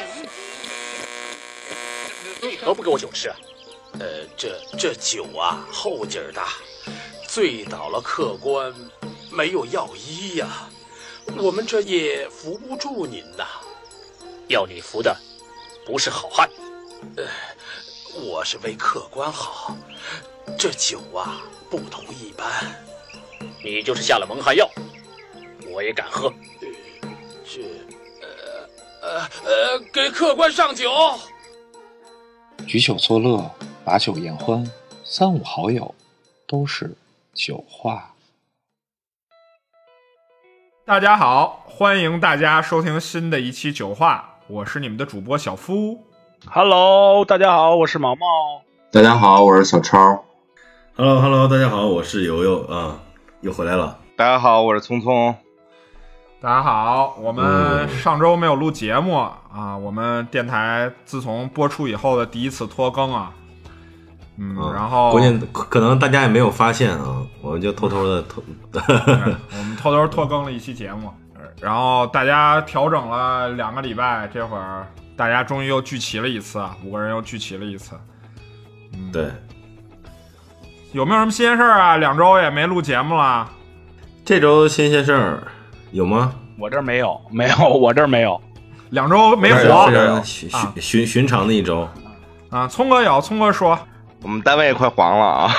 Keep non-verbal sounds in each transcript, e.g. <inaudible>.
美。你可不给我酒吃？呃，这这酒啊，后劲儿大，醉倒了客官，没有药医呀，我们这也扶不住您呐。要你扶的，不是好汉。呃，我是为客官好，这酒啊，不同一般。你就是下了蒙汗药，我也敢喝。这，呃给客官上酒。举酒作乐，把酒言欢，三五好友都是酒话。大家好，欢迎大家收听新的一期酒话，我是你们的主播小夫。Hello，大家好，我是毛毛。大家好，我是小超。Hello Hello，大家好，我是游游啊，又回来了。大家好，我是聪聪。大家好，我们上周没有录节目、啊，我们电台自从播出以后的第一次拖更啊，嗯，啊然后关键可能大家也没有发现啊，我们就偷偷的偷，<laughs> 我们偷偷拖更了一期节目，然后大家调整了两个礼拜，这会儿大家终于又聚齐了一次，啊，五个人又聚齐了一次。嗯，对，有没有什么新鲜事儿啊？两周也没录节目了。这周新鲜事儿有吗？我这儿没有，<laughs> 没有，我这儿没有。两周没非火常寻啊寻寻寻常的一周。啊！聪哥有，聪哥说，我们单位快黄了啊！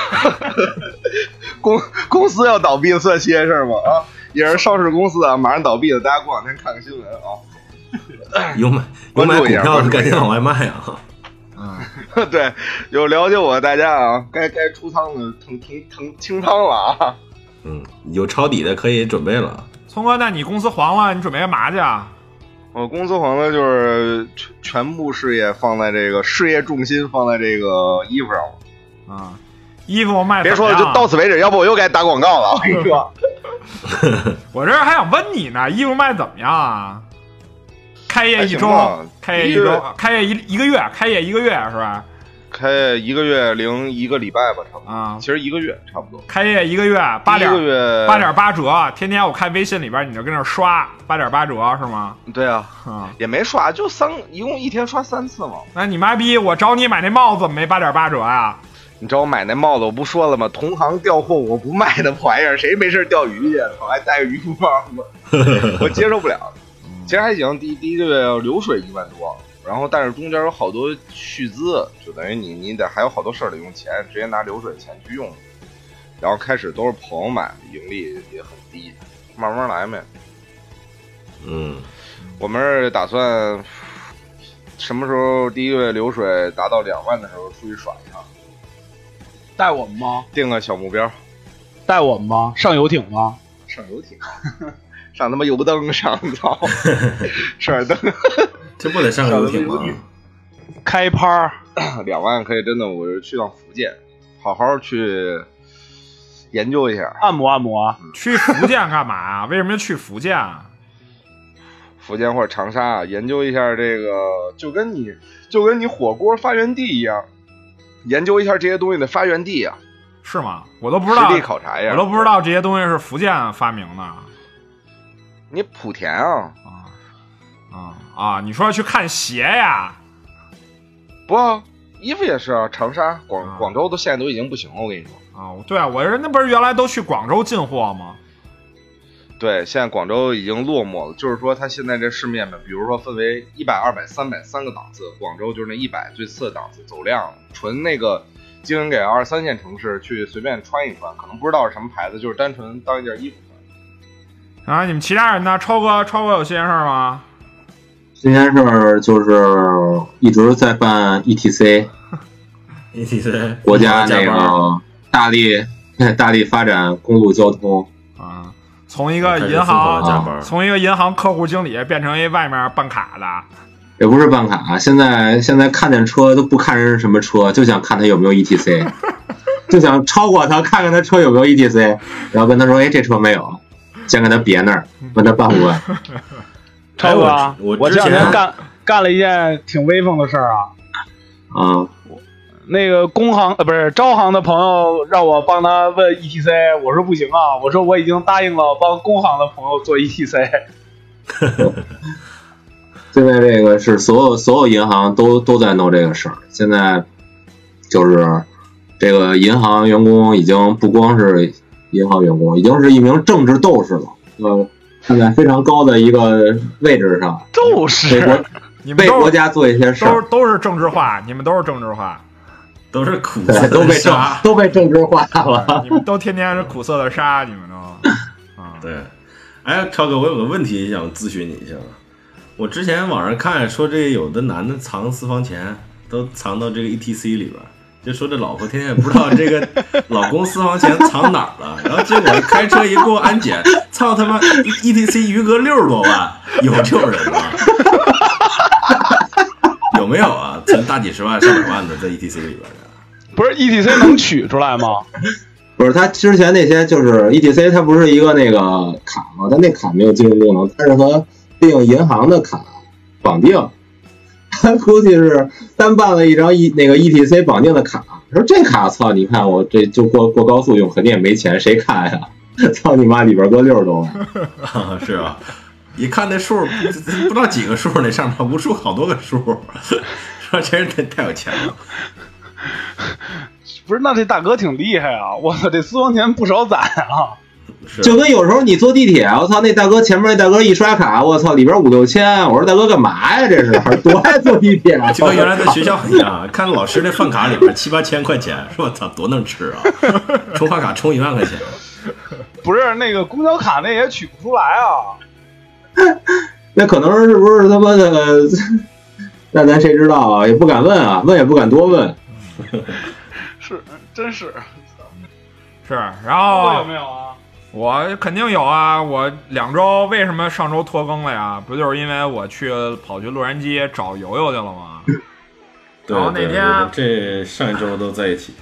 <laughs> 公公司要倒闭算新鲜事儿吗？啊，也是上市公司啊，马上倒闭了，大家过两天看看新闻啊。有买有买 <laughs> 股票的赶紧往外卖啊！嗯对，有了解我的大家啊，该该出仓的腾腾腾清仓了啊。嗯，有抄底的可以准备了。聪哥，那你公司黄了，你准备干嘛去啊？我公司黄了，就是全全部事业放在这个事业重心放在这个衣服上了。啊，衣服卖别说了，就到此为止，要不我又该打广告了。我跟你说，我这还想问你呢，衣服卖怎么样啊？开业一周开业一周，开业一一个月，开业一个月是吧？开业一个月零一个礼拜吧，差不多。啊其实一个月差不多。开业一个月，八点一个月八点八折，天天我看微信里边你就跟那刷八点八折是吗？对啊，嗯，也没刷，就三，一共一天刷三次嘛。那你妈逼，我找你买那帽子没八点八折啊？你知道我买那帽子，我不说了吗？同行调货我不卖的玩意儿，谁没事钓鱼去？我，还带个渔夫帽，我 <laughs> 我接受不了。其实还行，第第一个月流水一万多，然后但是中间有好多续资，就等于你你得还有好多事儿得用钱，直接拿流水钱去用。然后开始都是朋友买，盈利也很低，慢慢来呗。嗯，我们是打算什么时候第一个月流水达到两万的时候出去耍一趟，带我们吗？定个小目标，带我们吗？上游艇吗？上游艇，上他妈油灯上，操，上 <laughs> 灯，这不得上个游艇吗？开趴儿，<laughs> 两万可以真的，我是去趟福建，好好去研究一下按摩按摩。去福建干嘛啊？为什么要去福建啊？福建或者长沙，研究一下这个，就跟你就跟你火锅发源地一样，研究一下这些东西的发源地啊，是吗？我都不知道实地，考察一下，我都不知道这些东西是福建发明的你莆田啊，啊啊啊！你说要去看鞋呀？不啊，衣服也是啊，长沙、啊广广州都现在都已经不行了，我跟你说。啊，对啊，我人那不是原来都去广州进货吗？对，现在广州已经落寞了，就是说它现在这市面呢，比如说分为一百、二百、三百三个档次，广州就是那一百最次的档次，走量，纯那个经营给二三线城市去随便穿一穿，可能不知道是什么牌子，就是单纯当一件衣服穿。啊，你们其他人呢？超哥，超哥有新鲜事儿吗？新鲜事儿就是一直在办 ETC，ETC <laughs> 国家那个大力 <laughs> 大力发展公路交通，啊，从一个银行，班，从一个银行客户经理变成一外面办卡的，也不是办卡，现在现在看见车都不看人是什么车，就想看他有没有 ETC，<laughs> 就想超过他，看看他车有没有 ETC，然后跟他说，哎，这车没有，先给他别那儿，问他办不办。<laughs> 超哥啊，我我这两之前天干干了一件挺威风的事儿啊。啊，那个工行呃不是招行的朋友让我帮他问 ETC，我说不行啊，我说我已经答应了帮工行的朋友做 E ETC。<laughs> 现在这个是所有所有银行都都在弄这个事儿。现在就是这个银行员工已经不光是银行员工，已经是一名政治斗士了。呃，站在非常高的一个位置上，斗为士国你们为国家做一些事儿，都是都是政治化，你们都是政治化，都是苦对，涩都被政。都被政治化了。你们都天天是苦涩的沙，你们都 <laughs> 啊，对，哎，超哥，我有个问题想咨询你一下。我之前网上看说，这有的男的藏私房钱都藏到这个 ETC 里边儿，就说这老婆天天也不知道这个 <laughs> 老公私房钱藏哪儿了，然后结果开车一过安检，操他妈 ETC 余额六十多万，有这种人吗？<laughs> 有没有啊？存大几十万、上百万的在 ETC 里边的？不是 ETC 能取出来吗？<laughs> 不是他之前那些就是 ETC，它不是一个那个卡吗？它那卡没有金融功能，它是和利用银行的卡绑定。他估计是单办了一张 E 那个 ETC 绑定的卡，说这卡操，你看我这就过过高速用，肯定也没钱，谁看呀？<laughs> 操你妈，里边搁六十多万，<laughs> 啊，是啊，一看那数，不知道几个数，那上面无数好多个数，<laughs> 说这人太太有钱了。不是，那这大哥挺厉害啊！我操，这私房钱不少攒啊！是就跟有时候你坐地铁，我操，那大哥前面那大哥一刷卡，我操，里边五六千，我说大哥干嘛呀？这是 <laughs> 多爱坐地铁啊！就跟原来在学校一样，看老师那饭卡里边七八千块钱，说我操多能吃啊！充饭卡充一万块钱，<laughs> 不是那个公交卡那也取不出来啊！<laughs> 那可能是不是他妈的？那咱谁知道啊？也不敢问啊，问也不敢多问。是，真是。是，然后有后没有啊？我肯定有啊！我两周为什么上周拖更了呀？不就是因为我去跑去洛杉矶找游游去了吗？然后那天这上一周都在一起，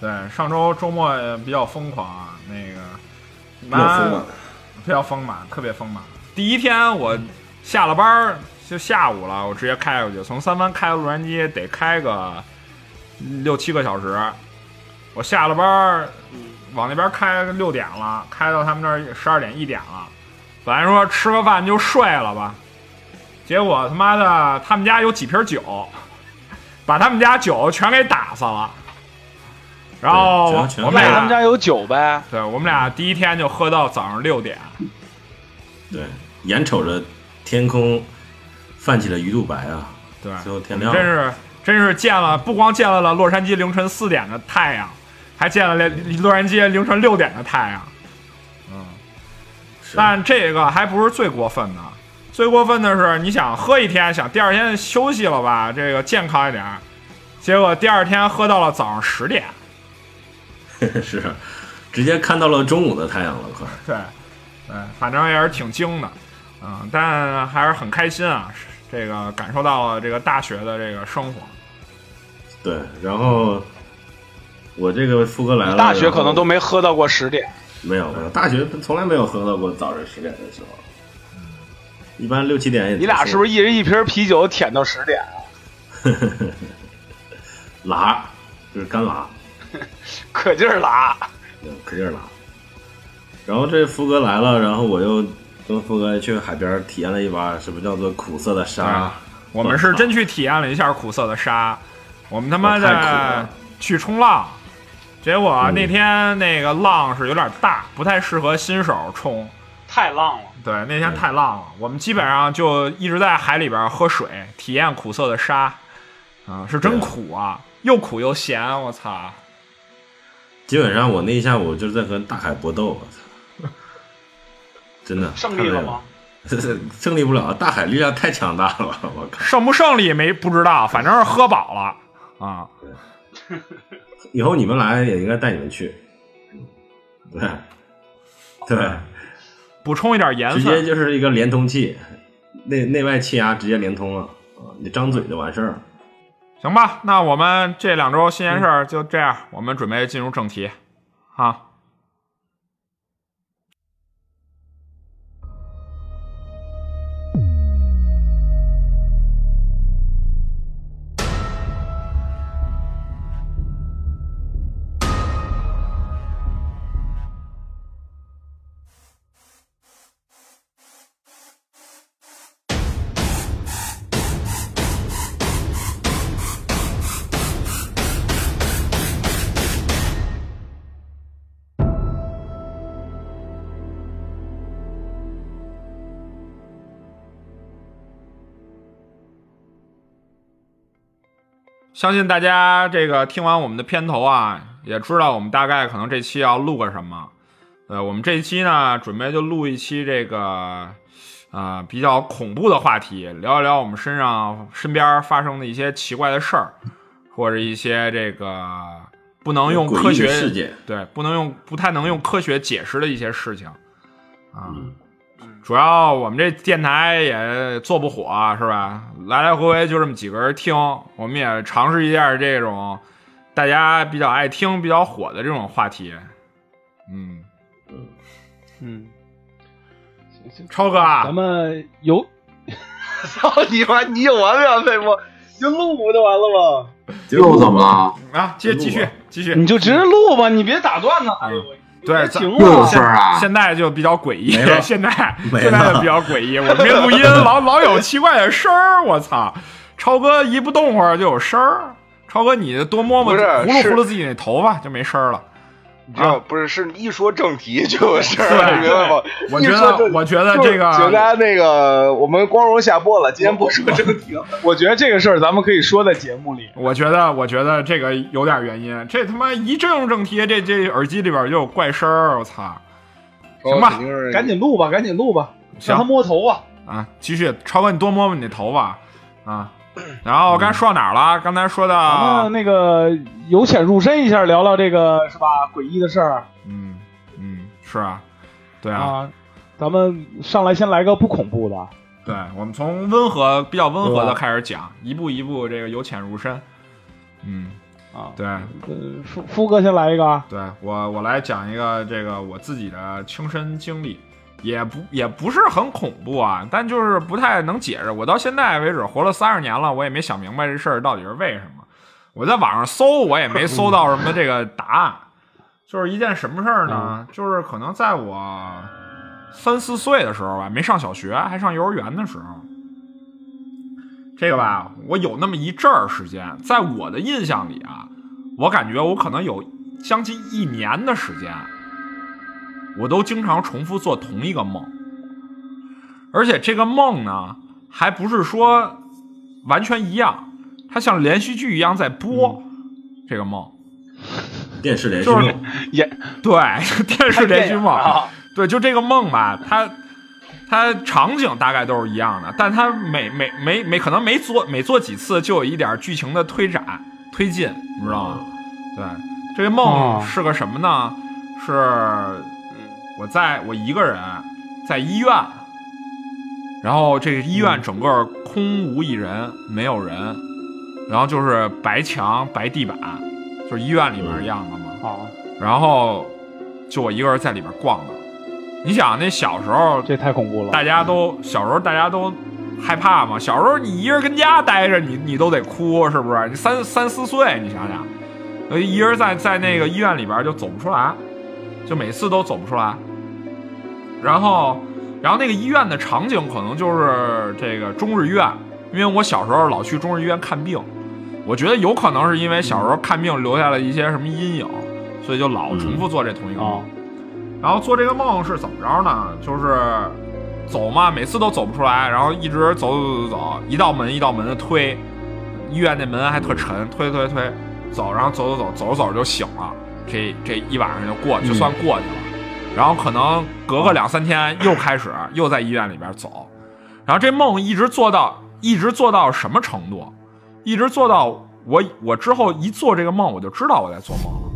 对，上周周末比较疯狂啊，那个比较丰满。比较丰满，特别丰满。第一天我下了班儿就下午了，我直接开过去，从三藩开到洛杉矶得开个六七个小时。我下了班儿往那边开六点了，开到他们那儿十二点一点了。本来说吃个饭就睡了吧，结果他妈的他们家有几瓶酒，把他们家酒全给打发了。然后我们俩他们家有酒呗？对我们俩第一天就喝到早上六点，对，眼瞅着天空泛起了鱼肚白啊，对，最后天亮了。真是真是见了，不光见了了洛杉矶凌晨四点的太阳，还见了连洛杉矶凌晨六点的太阳。嗯但这个还不是最过分的，最过分的是，你想喝一天，想第二天休息了吧，这个健康一点儿，结果第二天喝到了早上十点。<laughs> 是，直接看到了中午的太阳了，快。对，对，反正也是挺精的，嗯，但还是很开心啊，这个感受到了这个大学的这个生活。对，然后我这个富哥来了，大学可能都没没喝到过十点。没有，没有大学从来没有喝到过早上十点的时候，一般六七点也。你俩是不是一人一瓶啤酒舔到十点啊？<laughs> 拉？就是干拉，<laughs> 可劲儿拉。嗯可劲儿拉。然后这福哥来了，然后我又跟福哥去海边体验了一把什么叫做苦涩的沙。啊我们是真去体验了一下苦涩的沙，我们他妈哦太苦的去冲浪，结果嗯那天那个浪是有点大，不太适合新手冲。太浪了。对，那天太浪了，我们基本上就一直在海里边喝水，体验苦涩的沙，啊、是真苦啊，又苦又咸，我操！基本上我那一下午就是在和大海搏斗，我操！<laughs> 真的胜利了吗？<laughs> 胜利不了，大海力量太强大了，我靠！胜不胜利没不知道，反正是喝饱了啊。<laughs> 以后你们来也应该带你们去，对对，补充一点颜直接，就是一个连通器，内内外气压直接连通了啊！你张嘴就完事儿。行吧？那我们这两周新鲜事儿就这样，我们准备进入正题，哈。相信大家这个听完我们的片头啊，也知道我们大概可能这期要录个什么。呃，我们这一期呢，准备就录一期这个啊、比较恐怖的话题，聊一聊我们身上身边发生的一些奇怪的事儿，或者一些这个不能用科学事件对不能用不太能用科学解释的一些事情啊。嗯主要我们这电台也做不火，是吧？来来回回就这么几个人听，我们也尝试一下这种大家比较爱听、比较火的这种话题。嗯，嗯，超哥啊咱，们有 <laughs> 操你妈！你有完没完废物？就录不就完了吗？又怎么了？啊，接继续继续。你就直接录吧，你别打断呢。哎呦，对别停又有了事。儿啊？现在就比较诡异现在现在就比较诡异。我们这录音老老有奇怪的声儿，我操！超哥一不动会儿就有声儿。超哥，你多摸摸，不是葫芦是葫芦自己那头发就没声儿了。你知道不是？是一说正题就有事儿，明白吗？我觉得，<laughs> 我觉得这个请大家那个，我们光荣下播了，今天不说正题了。<laughs> 我觉得这个事儿咱们可以说在节目里。<laughs> 我觉得，我觉得这个有点原因。这他妈一正正题，这这耳机里边就有怪声儿，我操！行吧赶紧录吧，赶紧录吧，行让他摸头啊。啊，继续，超哥，你多摸摸你的头发啊。然后刚才说到哪儿了？刚才说咱到们，那个由浅入深一下，聊聊这个是吧？诡异的事儿嗯嗯，是啊，对啊，啊。咱们上来先来个不恐怖的，对，我们从温和、比较温和的开始讲，一步一步这个由浅入深。嗯，啊。对呃，夫夫哥先来一个啊。对，我我来讲一个这个我自己的亲身经历，也不也不是很恐怖啊，但就是不太能解释。我到现在为止活了三十年了，我也没想明白这事儿到底是为什么。我在网上搜，我也没搜到什么这个答案。就是一件什么事儿呢？就是可能在我三四岁的时候吧，没上小学，还上幼儿园的时候，这个吧，我有那么一阵儿时间，在我的印象里啊，我感觉我可能有将近一年的时间，我都经常重复做同一个梦，而且这个梦呢，还不是说完全一样，它像连续剧一样在播、这个梦。电视连续就是梦，也对，<laughs> 电视连续梦，啊对，就这个梦吧，它它场景大概都是一样的，但它每每每每可能每做每做几次就有一点剧情的推展推进，你知道吗？对，这个梦哦是个什么呢？是我在我一个人在医院，然后这个医院整个空无一人，没有人，然后就是白墙白地板，就是医院里面样的嘛。哦，然后就我一个人在里边逛的。你想那小时候，这太恐怖了。大家都小时候大家都害怕嘛。小时候你一人跟家待着，你你都得哭，是不是？你三三四岁，你想想，呃，一人在在那个医院里边就走不出来，就每次都走不出来。然后，然后那个医院的场景可能就是这个中日医院，因为我小时候老去中日医院看病，我觉得有可能是因为小时候看病留下了一些什么阴影，所以就老重复做这同一个梦。啊然后做这个梦是怎么着呢？就是走嘛，每次都走不出来，然后一直走走走走，一道门一道门的推，医院那门还特沉，推推推，走，然后走走走，走着走着就醒了，这这一晚上就过，就算过去了。然后可能隔个两三天又开始又在医院里边走，然后这梦一直做到一直做到什么程度？一直做到我我之后一做这个梦，我就知道我在做梦了。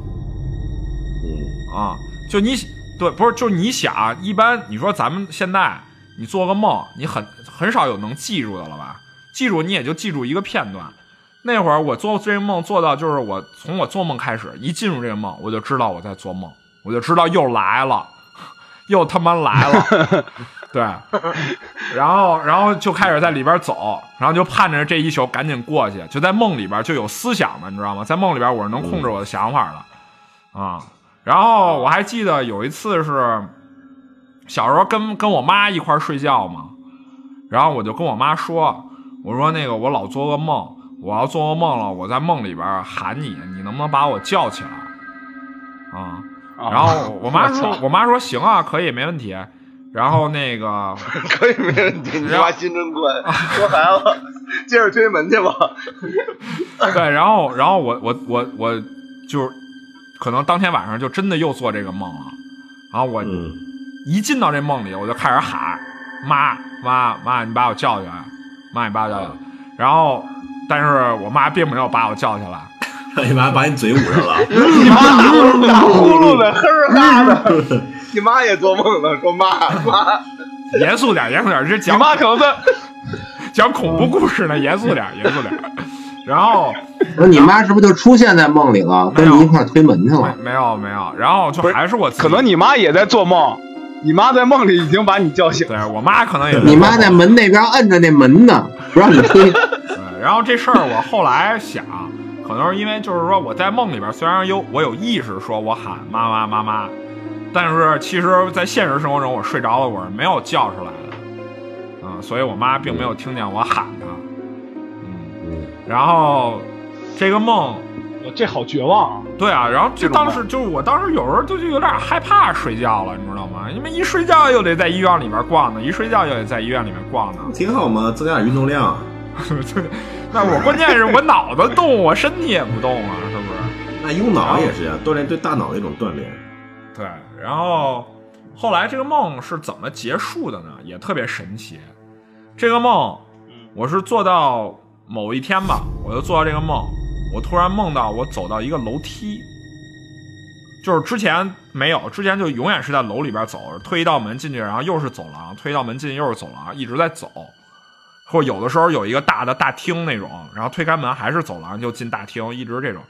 嗯，啊，就你对，不是，就你想，一般你说咱们现在你做个梦，你很很少有能记住的了吧？记住你也就记住一个片段。那会儿我做这个梦做到，就是我从我做梦开始，一进入这个梦，我就知道我在做梦，我就知道又来了，又他妈来了，<laughs> 对，然后然后就开始在里边走，然后就盼着这一宿赶紧过去，就在梦里边就有思想的，你知道吗？在梦里边我是能控制我的想法的，啊。然后我还记得有一次是小时候跟跟我妈一块睡觉嘛，然后我就跟我妈说，我说那个我老做噩梦，我要做噩梦了，我在梦里边喊你，你能不能把我叫起来？啊，然后我妈说，我妈说行啊，可以，没问题。然后那个 <laughs> 可以没问题，你妈心真宽，说孩子，接着推门去吧。对，然后然后我我我我就是可能当天晚上就真的又做这个梦了，然后我嗯，一进到这梦里，我就开始喊妈妈妈，你把我叫起来，妈你把我叫起来，然后但是我妈并没有把我叫起来，<laughs> 你妈把你嘴捂上了，<laughs> 你妈打呼噜的，哼哈的。<laughs> 你妈也做梦了，说妈妈，严肃点严肃点，这你讲妈可能在讲恐怖故事呢，严肃点严肃点，然后。那你妈是不是就出现在梦里了，跟你一块推门去了？没没有没有，然后就还是我可能你妈也在做梦，你妈在梦里已经把你叫醒。对我妈可能也你妈在门那边摁着那门呢，不让你推。对，然后这事儿我后来想，可能是因为就是说我在梦里边虽然有我有意识说我喊妈妈妈妈，但是其实在现实生活中我睡着了我是没有叫出来的，嗯，所以我妈并没有听见我喊她，嗯，然后这个梦我这好绝望啊！对啊，然后就当时就是我当时有时候就就有点害怕睡觉了，你知道吗？因为一睡觉又得在医院里边逛呢，一睡觉又得在医院里面逛呢。挺好嘛，增加点运动量。<laughs> 对，那我关键是我脑子动，我身体也不动啊，是不是？那用脑也是呀，锻炼对大脑的一种锻炼。对，然后后来这个梦是怎么结束的呢？也特别神奇。这个梦，我是做到某一天吧，我就做到这个梦，我突然梦到我走到一个楼梯，就是之前没有，之前就永远是在楼里边走，推一道门进去，然后又是走廊，推一道门进去又是走廊，一直在走。或者有的时候有一个大的大厅那种，然后推开门还是走廊就进大厅，一直这种。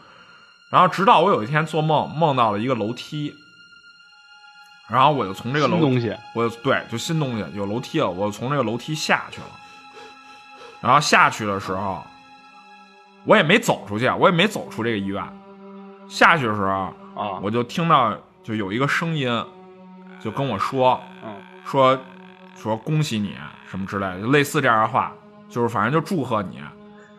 然后直到我有一天做梦，梦到了一个楼梯，然后我就从这个楼新东西，我就对，就新东西有楼梯了，我从这个楼梯下去了。然后下去的时候，我也没走出去，我也没走出这个医院。下去的时候，啊，我就听到就有一个声音，就跟我说，嗯说说恭喜你什么之类的，类似这样的话，就是反正就祝贺你，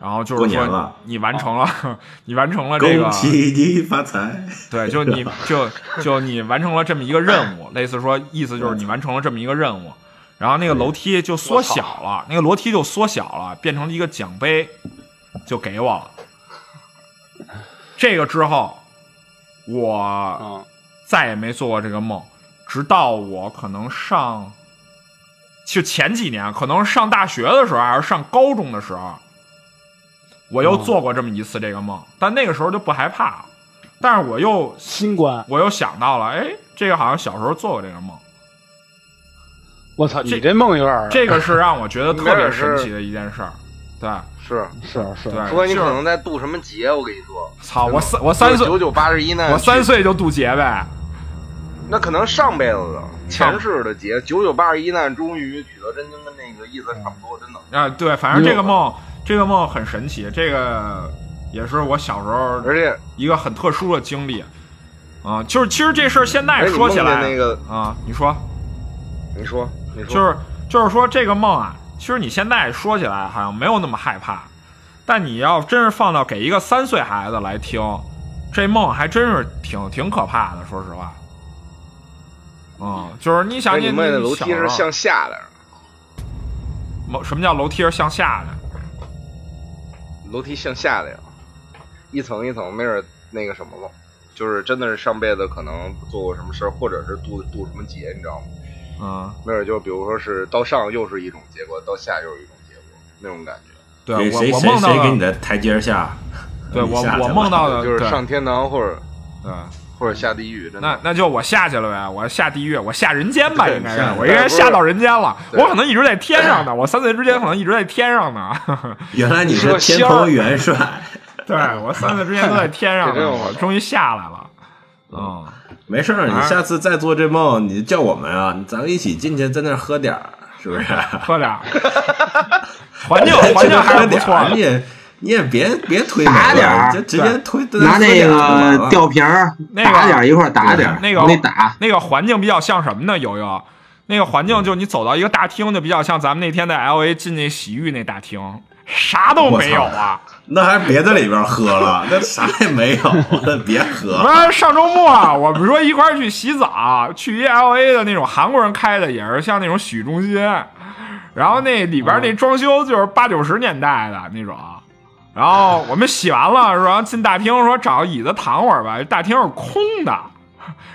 然后就是说你完成了，<laughs> 你完成了这个恭，喜你发财！对，就你 <laughs> 就就你完成了这么一个任务，类似说意思就是你完成了这么一个任务，然后那个楼梯就缩小了，那个楼梯就缩小了，变成了一个奖杯，就给我了。这个之后，我嗯再也没做过这个梦，直到我可能上，就前几年，可能上大学的时候，还是上高中的时候，我又做过这么一次这个梦，但那个时候就不害怕了。但是我又新冠，我又想到了，哎，这个好像小时候做过这个梦，我操，你这梦有点这个是让我觉得特别神奇的一件事儿。对，是，是是对，说你可能在渡什么劫，我跟你说，操，我三我三岁，九九八十一难，我三岁就渡劫呗。那可能上辈子的前世的劫，九九八十一难，终于取得真经，跟那个意思差不多，真的。啊，对，反正这个梦，这个梦很神奇，这个也是我小时候而且，一个很特殊的经历。啊，就是其实这事儿现在说起来，那个，啊，你说，你说，你说，就是就是说这个梦啊，其实你现在说起来好像没有那么害怕，但你要真是放到给一个三岁孩子来听，这梦还真是挺挺可怕的，说实话。嗯，就是你想哎，你们的楼梯是向下的，某什么叫楼梯是向下的？楼梯向下的呀，一层一层，没准那个什么了，就是真的是上辈子可能做过什么事儿，或者是渡渡什么劫，你知道吗？嗯，没准就比如说是到上又是一种结果，到下又是一种结果，那种感觉。对我谁谁我梦到谁给你的，台阶下？对我我梦到的就是上天堂或者对。或者下地狱，真的。那那就我下去了呗，我下地狱，我下人间吧，对应该是下我应该下到人间了。对我可能一直在天上呢，我三岁之前可能一直在天上呢。<laughs> 原来你是天蓬元帅，<laughs> 对我三岁之前都在天上呢，<laughs> 这真有我终于下来了。哦，没事儿，你下次再做这梦，你叫我们啊，咱们一起进去，在那儿喝点儿，是不是？喝点儿，环境环境还是不错的。你也你也别别推打点儿就直接推拿那个吊瓶儿那个打点儿一块儿打点儿，那个往里打。那个环境比较像什么呢？悠悠，那个环境就你走到一个大厅，就比较像咱们那天在 L A 进那洗浴那大厅，啥都没有啊。那还别在里边喝了，那啥也没有，那别喝。不是上周末啊我们说一块儿去洗澡，去一 L A 的那种韩国人开的，也是像那种洗浴中心。然后那里边那装修就是八九十年代的那种。然后我们洗完了，然后进大厅说找个椅子躺会儿吧，大厅是空的。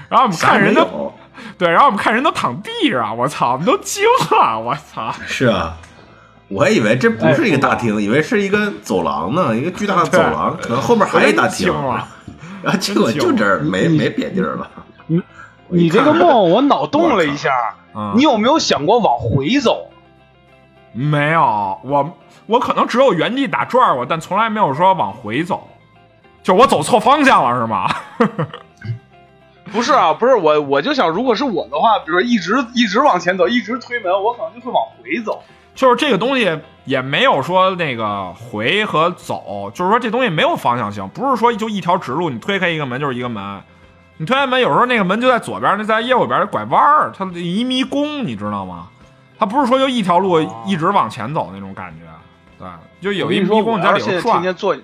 然后我们看人都对，然后我们看人都躺地上，我操，我们都惊了，我操！是啊，我还以为这不是一个大厅，以为是一个走廊呢，一个巨大的走廊，可能后面还有一大厅。然后 <laughs> 结果就这儿没没别地儿了。你你这个梦我脑洞了一下，<laughs> 你有没有想过往回走？没有，我。我可能只有原地打转过，但从来没有说往回走，就我走错方向了是吗？<laughs> 不是啊，不是我，我就想，如果是我的话，比如说一直一直往前走，一直推门，我可能就会往回走。就是这个东西也没有说那个回和走，就是说这东西没有方向性，不是说就一条直路，你推开一个门就是一个门，你推开门有时候那个门就在左边，那在右边拐弯儿，它一迷宫，你知道吗？它不是说就一条路一直往前走那种感觉。对，就有一迷宫，你在里头天天做，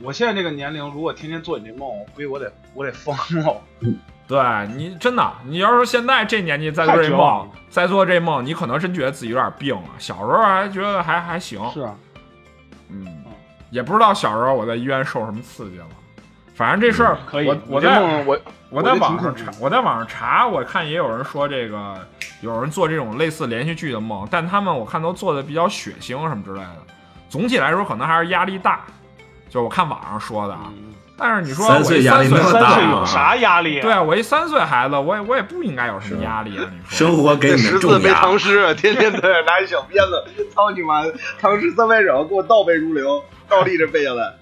我现在这个年龄，如果天天做你这梦，我估计我得我得疯了。<laughs> 对你真的，你要是现在这年纪再做这梦，再做这梦，你可能真觉得自己有点病了。小时候还觉得还还行，是啊，嗯，也不知道小时候我在医院受什么刺激了。反正这事儿，我我在我我在网上查，我在网上查，我看也有人说这个。有人做这种类似连续剧的梦，但他们我看都做的比较血腥什么之类的。总体来说，可能还是压力大。就我看网上说的啊，但是你说三岁压力那么大，有啥压力？对啊，我一三岁孩子，我也我也不应该有什么压力啊！你说生活给你十字背。唐诗，天天在那拿一小鞭子，操你妈！唐诗三百首给我倒背如流，倒立着背下来，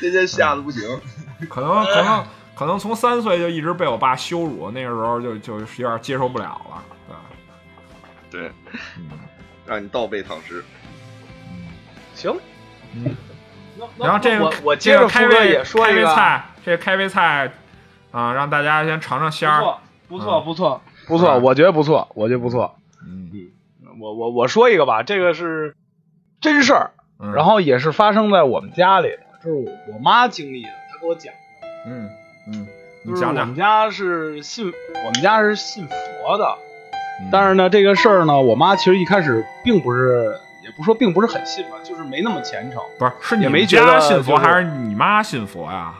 天天吓得不行。可能可能可能从三岁就一直被我爸羞辱，那个时候就就有点接受不了了。对对，让你倒背唐诗。行，嗯，然后这个我接着开胃也说一个。菜，这开胃菜啊，让大家先尝尝鲜儿。不错，不错，不错，我觉得不错，我觉得不错。嗯。嗯，我我我说一个吧，这个是真事儿，然后也是发生在我们家里的，这是我妈经历的，她给我讲的。嗯嗯，就是我们家是信，我们家是信佛的。但是呢，这个事儿呢，我妈其实一开始并不是，也不说并不是很信吧，就是没那么虔诚。不是，是你没觉得信佛还是你妈信佛呀？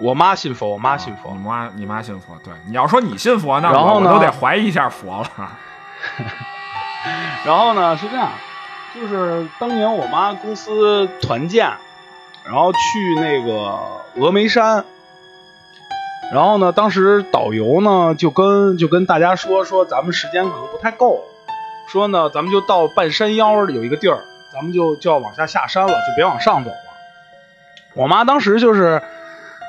我妈信佛，我妈信佛。你妈，你妈信佛。对，你要说你信佛，那我都得怀疑一下佛了。<laughs> 然后呢，是这样，就是当年我妈公司团建，然后去那个峨眉山。然后呢，当时导游呢就跟就跟大家说说，咱们时间可能不太够，说呢咱们就到半山腰有一个地儿，咱们就就要往下下山了，就别往上走了。我妈当时就是，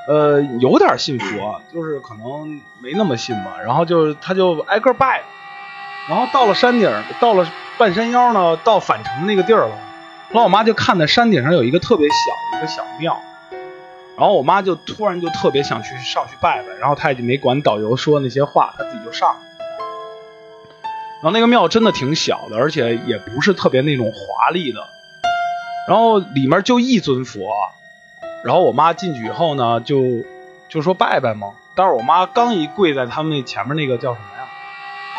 呃，有点信佛，就是可能没那么信吧。然后就她就挨个拜，然后到了山顶，到了半山腰呢，到返程那个地儿了。后来我妈就看到山顶上有一个特别小的一个小庙。然后我妈就突然就特别想去上去拜拜，然后她也就没管导游说那些话，她自己就上。然后那个庙真的挺小的，而且也不是特别那种华丽的。然后里面就一尊佛。然后我妈进去以后呢，就就说拜拜嘛。但是我妈刚一跪在他们那前面那个叫什么呀？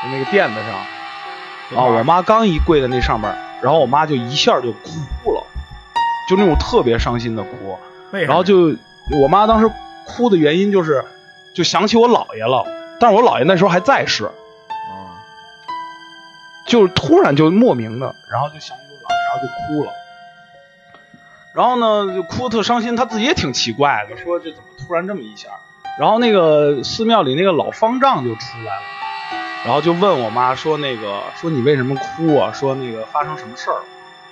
就那个垫子上。啊，我妈刚一跪在那上面，然后我妈就一下就哭了，就那种特别伤心的哭。然后就。我妈当时哭的原因就是，就想起我姥爷了，但是我姥爷那时候还在世，就是突然就莫名的，然后就想起我姥爷，然后就哭了，然后呢就哭特伤心，他自己也挺奇怪的，说这怎么突然这么一下，然后那个寺庙里那个老方丈就出来了，然后就问我妈说那个说你为什么哭啊？说那个发生什么事儿了？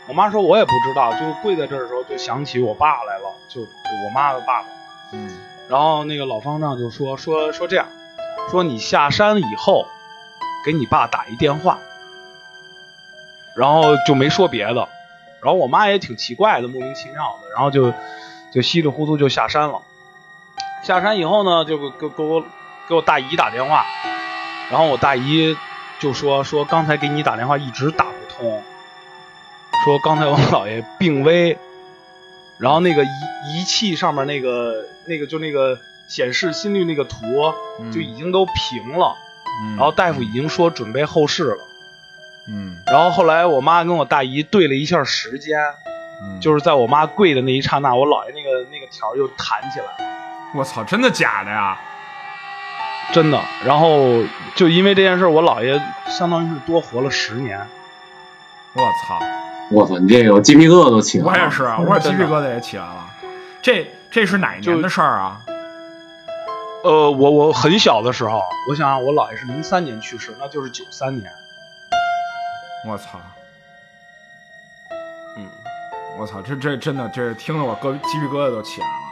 我妈说：“我也不知道，就跪在这儿的时候，就想起我爸来了，就就我妈的爸爸。嗯，然后那个老方丈就说说说这样，说你下山以后，给你爸打一电话，然后就没说别的。然后我妈也挺奇怪的，莫名其妙的，然后就就稀里糊涂就下山了。下山以后呢，就给给我给我大姨打电话，然后我大姨就说说刚才给你打电话一直打不通。”说刚才我姥爷病危，然后那个仪仪器上面那个那个就那个显示心率那个图就已经都平了，然后大夫已经说准备后事了，嗯。然后后来我妈跟我大姨对了一下时间，嗯，就是在我妈跪的那一刹那，我姥爷那个那个条儿又弹起来了，我操，真的假的呀？真的。然后就因为这件事，我姥爷相当于是多活了十年。我操！我操，你这个我鸡皮疙瘩都起来了。我也是，啊，我鸡皮疙瘩也起来了。这这是哪一年的事儿啊？呃，我我很小的时候，我想想，我姥爷是零三年去世，那就是九三年。我操！嗯，我操，这这真的，这听得我哥鸡皮疙瘩都起来了。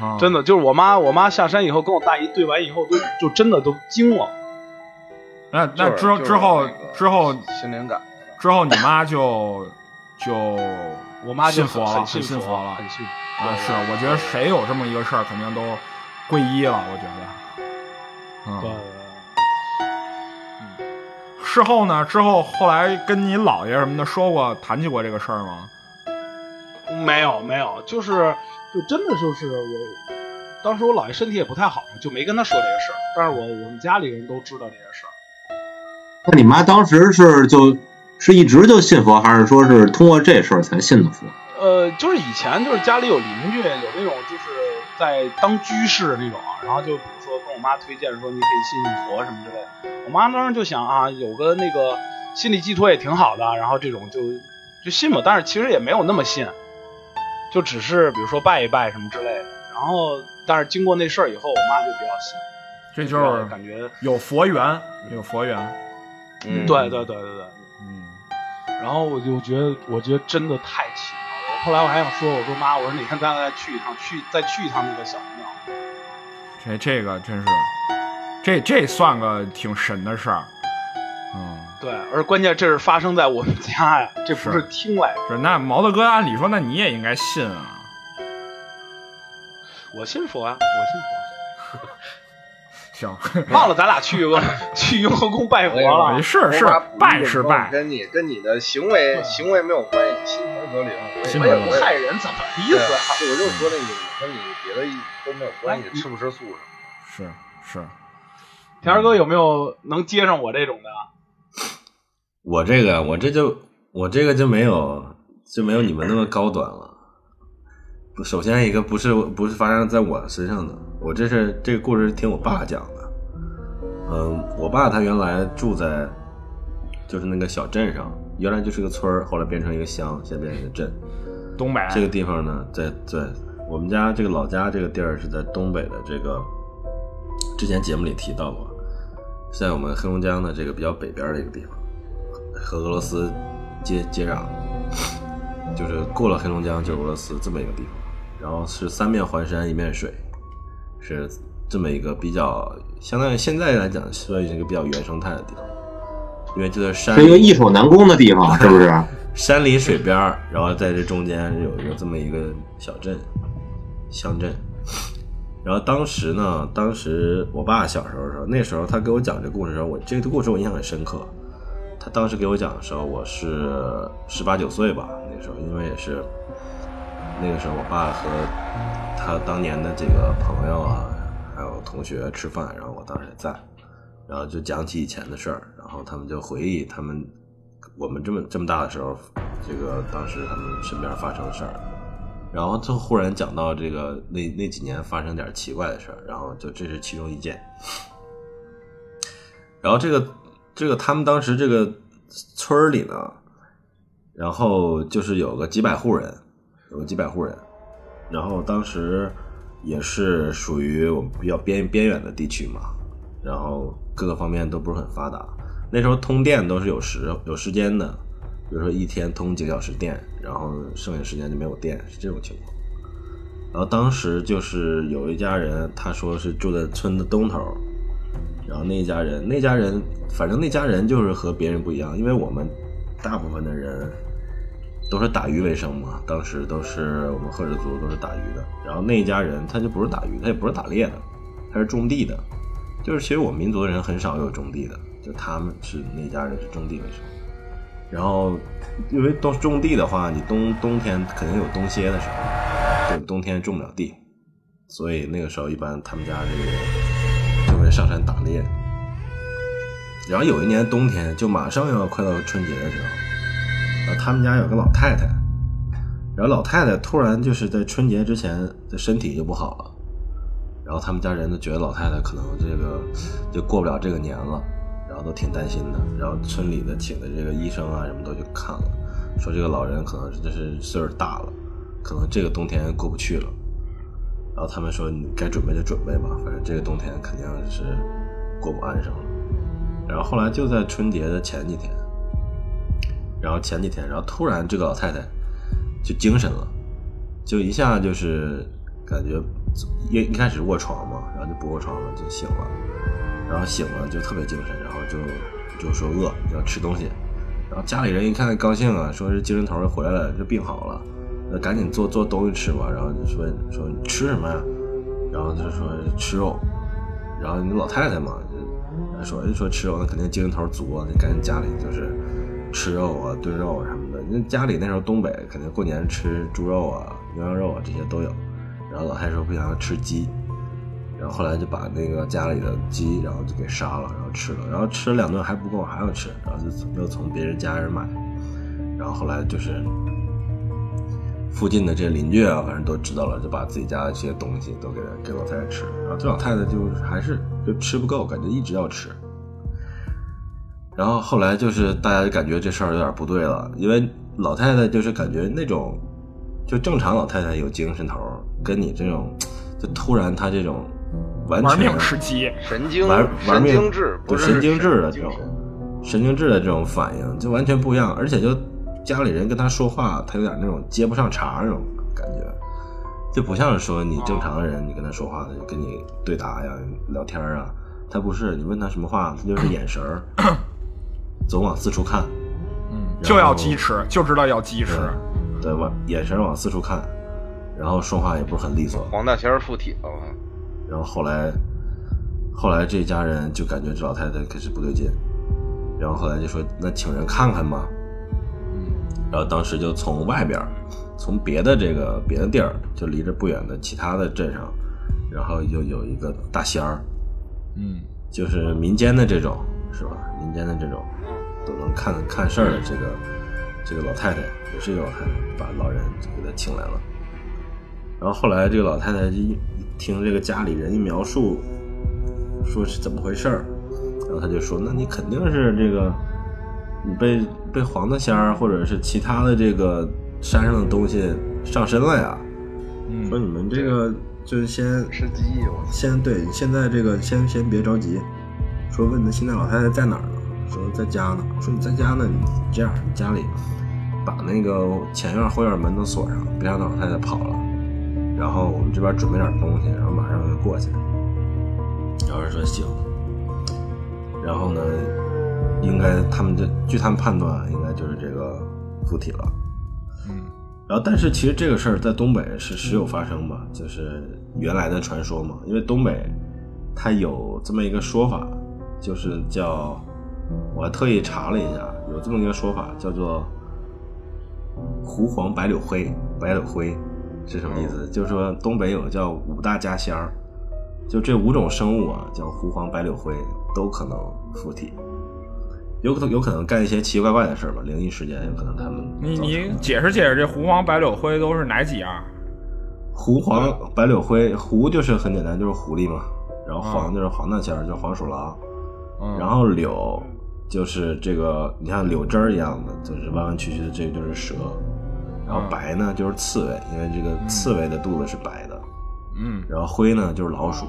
啊真的就是我妈，我妈下山以后跟我大姨对完以后，都就真的都惊了。那那之后之后之后心灵感。之后，你妈就就我妈就信佛了，很信信佛了很信。啊！是，我觉得谁有这么一个事儿，肯定都皈依了。我觉得，嗯，对，事后呢？之后后来跟你姥爷什么的说过，谈起过这个事儿吗？没有没有，就是就真的就是我，当时我姥爷身体也不太好，就没跟他说这个事儿。但是我我们家里人都知道这件事儿。那你妈当时是就是一直就信佛，还是说是通过这事儿才信的佛？呃，就是以前就是家里有邻居，有那种就是在当居士那种，然后就比如说跟我妈推荐说你可以信信佛什么之类的。我妈当时就想啊，有个那个心理寄托也挺好的，然后这种就就信吧，但是其实也没有那么信，就只是比如说拜一拜什么之类的。然后但是经过那事儿以后，我妈就比较信，这就是感觉有佛缘，有佛缘。嗯，对对对对对。嗯，然后我就觉得，我觉得真的太奇妙了。后来我还想说，我说妈，我说哪天咱俩再去一趟，去再去一趟那个小庙。这这个真是，这这算个挺神的事儿。嗯，对，而关键这是发生在我们家呀，这不是听来的。是那毛大哥，按理说那你也应该信啊。我信佛啊，我信佛。<laughs> 行，忘了咱俩去过 <laughs> 去雍和宫拜佛了。是是拜是拜，跟你跟你的行为行为没有关系，心诚则灵。我也不害人，怎么意思啊？对我就说那个跟你别的都没有关系，吃不吃素什么是是。田儿哥有没有能接上我这种的？我这个我这就我这个就没有就没有你们那么高端了。首先一个不是不是发生在我身上的，我这是这个故事是听我爸讲的。嗯，我爸他原来住在就是那个小镇上，原来就是个村儿，后来变成一个乡，现在变成一个镇。东北这个地方呢，在在我们家这个老家这个地儿是在东北的这个，之前节目里提到过，是在我们黑龙江的这个比较北边的一个地方，和俄罗斯接接壤，就是过了黑龙江就是俄罗斯这么一个地方，然后是三面环山一面水，是这么一个比较相当于现在来讲算是一个比较原生态的地方，因为就在山是一个易守难攻的地方，是不是？<laughs> 山里水边儿，然后在这中间有一个这么一个小镇、乡镇。然后当时呢，当时我爸小时候的时候，那时候他给我讲这故事的时候，我这个故事我印象很深刻。他当时给我讲的时候，我是十八九岁吧，那时候因为也是那个时候，我爸和他当年的这个朋友啊，还有同学吃饭，然后我当时也在，然后就讲起以前的事儿，然后他们就回忆他们我们这么这么大的时候，这个当时他们身边发生的事儿，然后就忽然讲到这个那那几年发生点奇怪的事儿，然后就这是其中一件，然后这个这个他们当时这个村里呢，然后就是有个几百户人，有个几百户人，然后当时也是属于我们比较边边远的地区嘛，然后各个方面都不是很发达。那时候通电都是有时有时间的，比如说一天通几个小时电，然后剩下时间就没有电，是这种情况。然后当时就是有一家人，他说是住在村的东头，然后那一家人那家人反正那家人就是和别人不一样，因为我们大部分的人都是打鱼为生嘛，当时都是我们赫尔族都是打鱼的，然后那一家人他就不是打鱼，他也不是打猎的，他是种地的，就是其实我们民族的人很少有种地的。就他们是那家人是种地为生，然后因为都种地的话，你冬冬天肯定有冬歇的时候，对，冬天种不了地，所以那个时候一般他们家这个上山打猎。然后有一年冬天，就马上要快到春节的时候，然后他们家有个老太太，然后老太太突然就是在春节之前的身体就不好了，然后他们家人都觉得老太太可能这个就过不了这个年了，然后都挺担心的，然后村里的请的这个医生啊什么都去看了，说这个老人可能是就是岁数大了，可能这个冬天过不去了。然后他们说你该准备就准备吧，反正这个冬天肯定是过不安生了。然后后来就在春节的前几天，然后前几天，然后突然这个老太太就精神了，就一下就是感觉一一开始卧床嘛，然后就不卧床了，就醒了，然后醒了就特别精神，然后就就说饿要吃东西，然后家里人一看高兴啊，说是精神头回来了，这病好了。那赶紧做做东西吃吧，然后就说说你吃什么呀？然后就说吃肉，然后你老太太嘛，就说说吃肉，那肯定精神头足啊，就赶紧家里就是吃肉啊、炖肉什么的。那家里那时候东北肯定过年吃猪肉啊、牛羊肉啊这些都有。然后老太太说不想吃鸡，然后后来就把那个家里的鸡，然后就给杀了，然后吃了，然后吃了两顿还不够，还要吃，然后就又从别人家人买，然后后来就是。附近的这邻居啊，反正都知道了，就把自己家的这些东西都给给老太太吃。然后这老太太就还是就吃不够，感觉一直要吃。然后后来就是大家就感觉这事儿有点不对了，因为老太太就是感觉那种就正常老太太有精神头，跟你这种就突然她这种完全玩命吃鸡，神经玩玩命神经质，不是神经质的这种神经质的这种反应就完全不一样，而且就家里人跟他说话，他有点那种接不上茬那种感觉，就不像是说你正常的人，你跟他说话，他就跟你对答呀、聊天啊，他不是，你问他什么话，他就是眼神儿 <coughs> 总往四处看，嗯，就要鸡吃，就知道要鸡吃。对，往眼神往四处看，然后说话也不是很利索，黄大仙儿附体了嘛？然后后来，后来这家人就感觉这老太太开始不对劲，然后后来就说那请人看看吧。然后当时就从外边儿，从别的这个别的地儿，就离着不远的其他的镇上，然后又有一个大仙儿，嗯，就是民间的这种是吧？民间的这种都能看看事儿的这个这个老太太也是有还把老人给他请来了。然后后来这个老太太一一听这个家里人一描述，说是怎么回事儿，然后她就说：“那你肯定是这个你被被黄大仙儿或者是其他的这个山上的东西上身了呀。嗯说你们这个就是先吃先对，现在这个先先别着急，说问他现在老太太在哪儿呢？说在家呢。说你在家呢，你这样，你家里把那个前院后院门都锁上，别让老太太跑了。然后我们这边准备点东西，然后马上就过去。然后人说行。然后呢，应该他们这据他们判断，应该就是这个附体了。嗯然后，但是其实这个事儿在东北是时有发生吧，就是原来的传说嘛。因为东北它有这么一个说法，就是叫，我还特意查了一下，有这么一个说法，叫做“狐黄白柳灰”。白柳灰是什么意思？就是说东北有叫五大家仙儿，就这五种生物啊，叫狐黄白柳灰，都可能附体。有可能有可能干一些奇奇怪怪的事儿吧，灵异事件有可能他们你你解释解释，这狐黄白柳灰都是哪几样？狐黄白柳灰，狐就是很简单，就是狐狸嘛，然后嗯黄就是黄大仙儿，就是黄鼠狼，嗯，然后柳就是这个，你像柳枝儿一样的，就是弯弯曲曲的，这个就是蛇，然后嗯白呢就是刺猬，因为这个刺猬的肚子是白的，嗯，然后灰呢就是老鼠，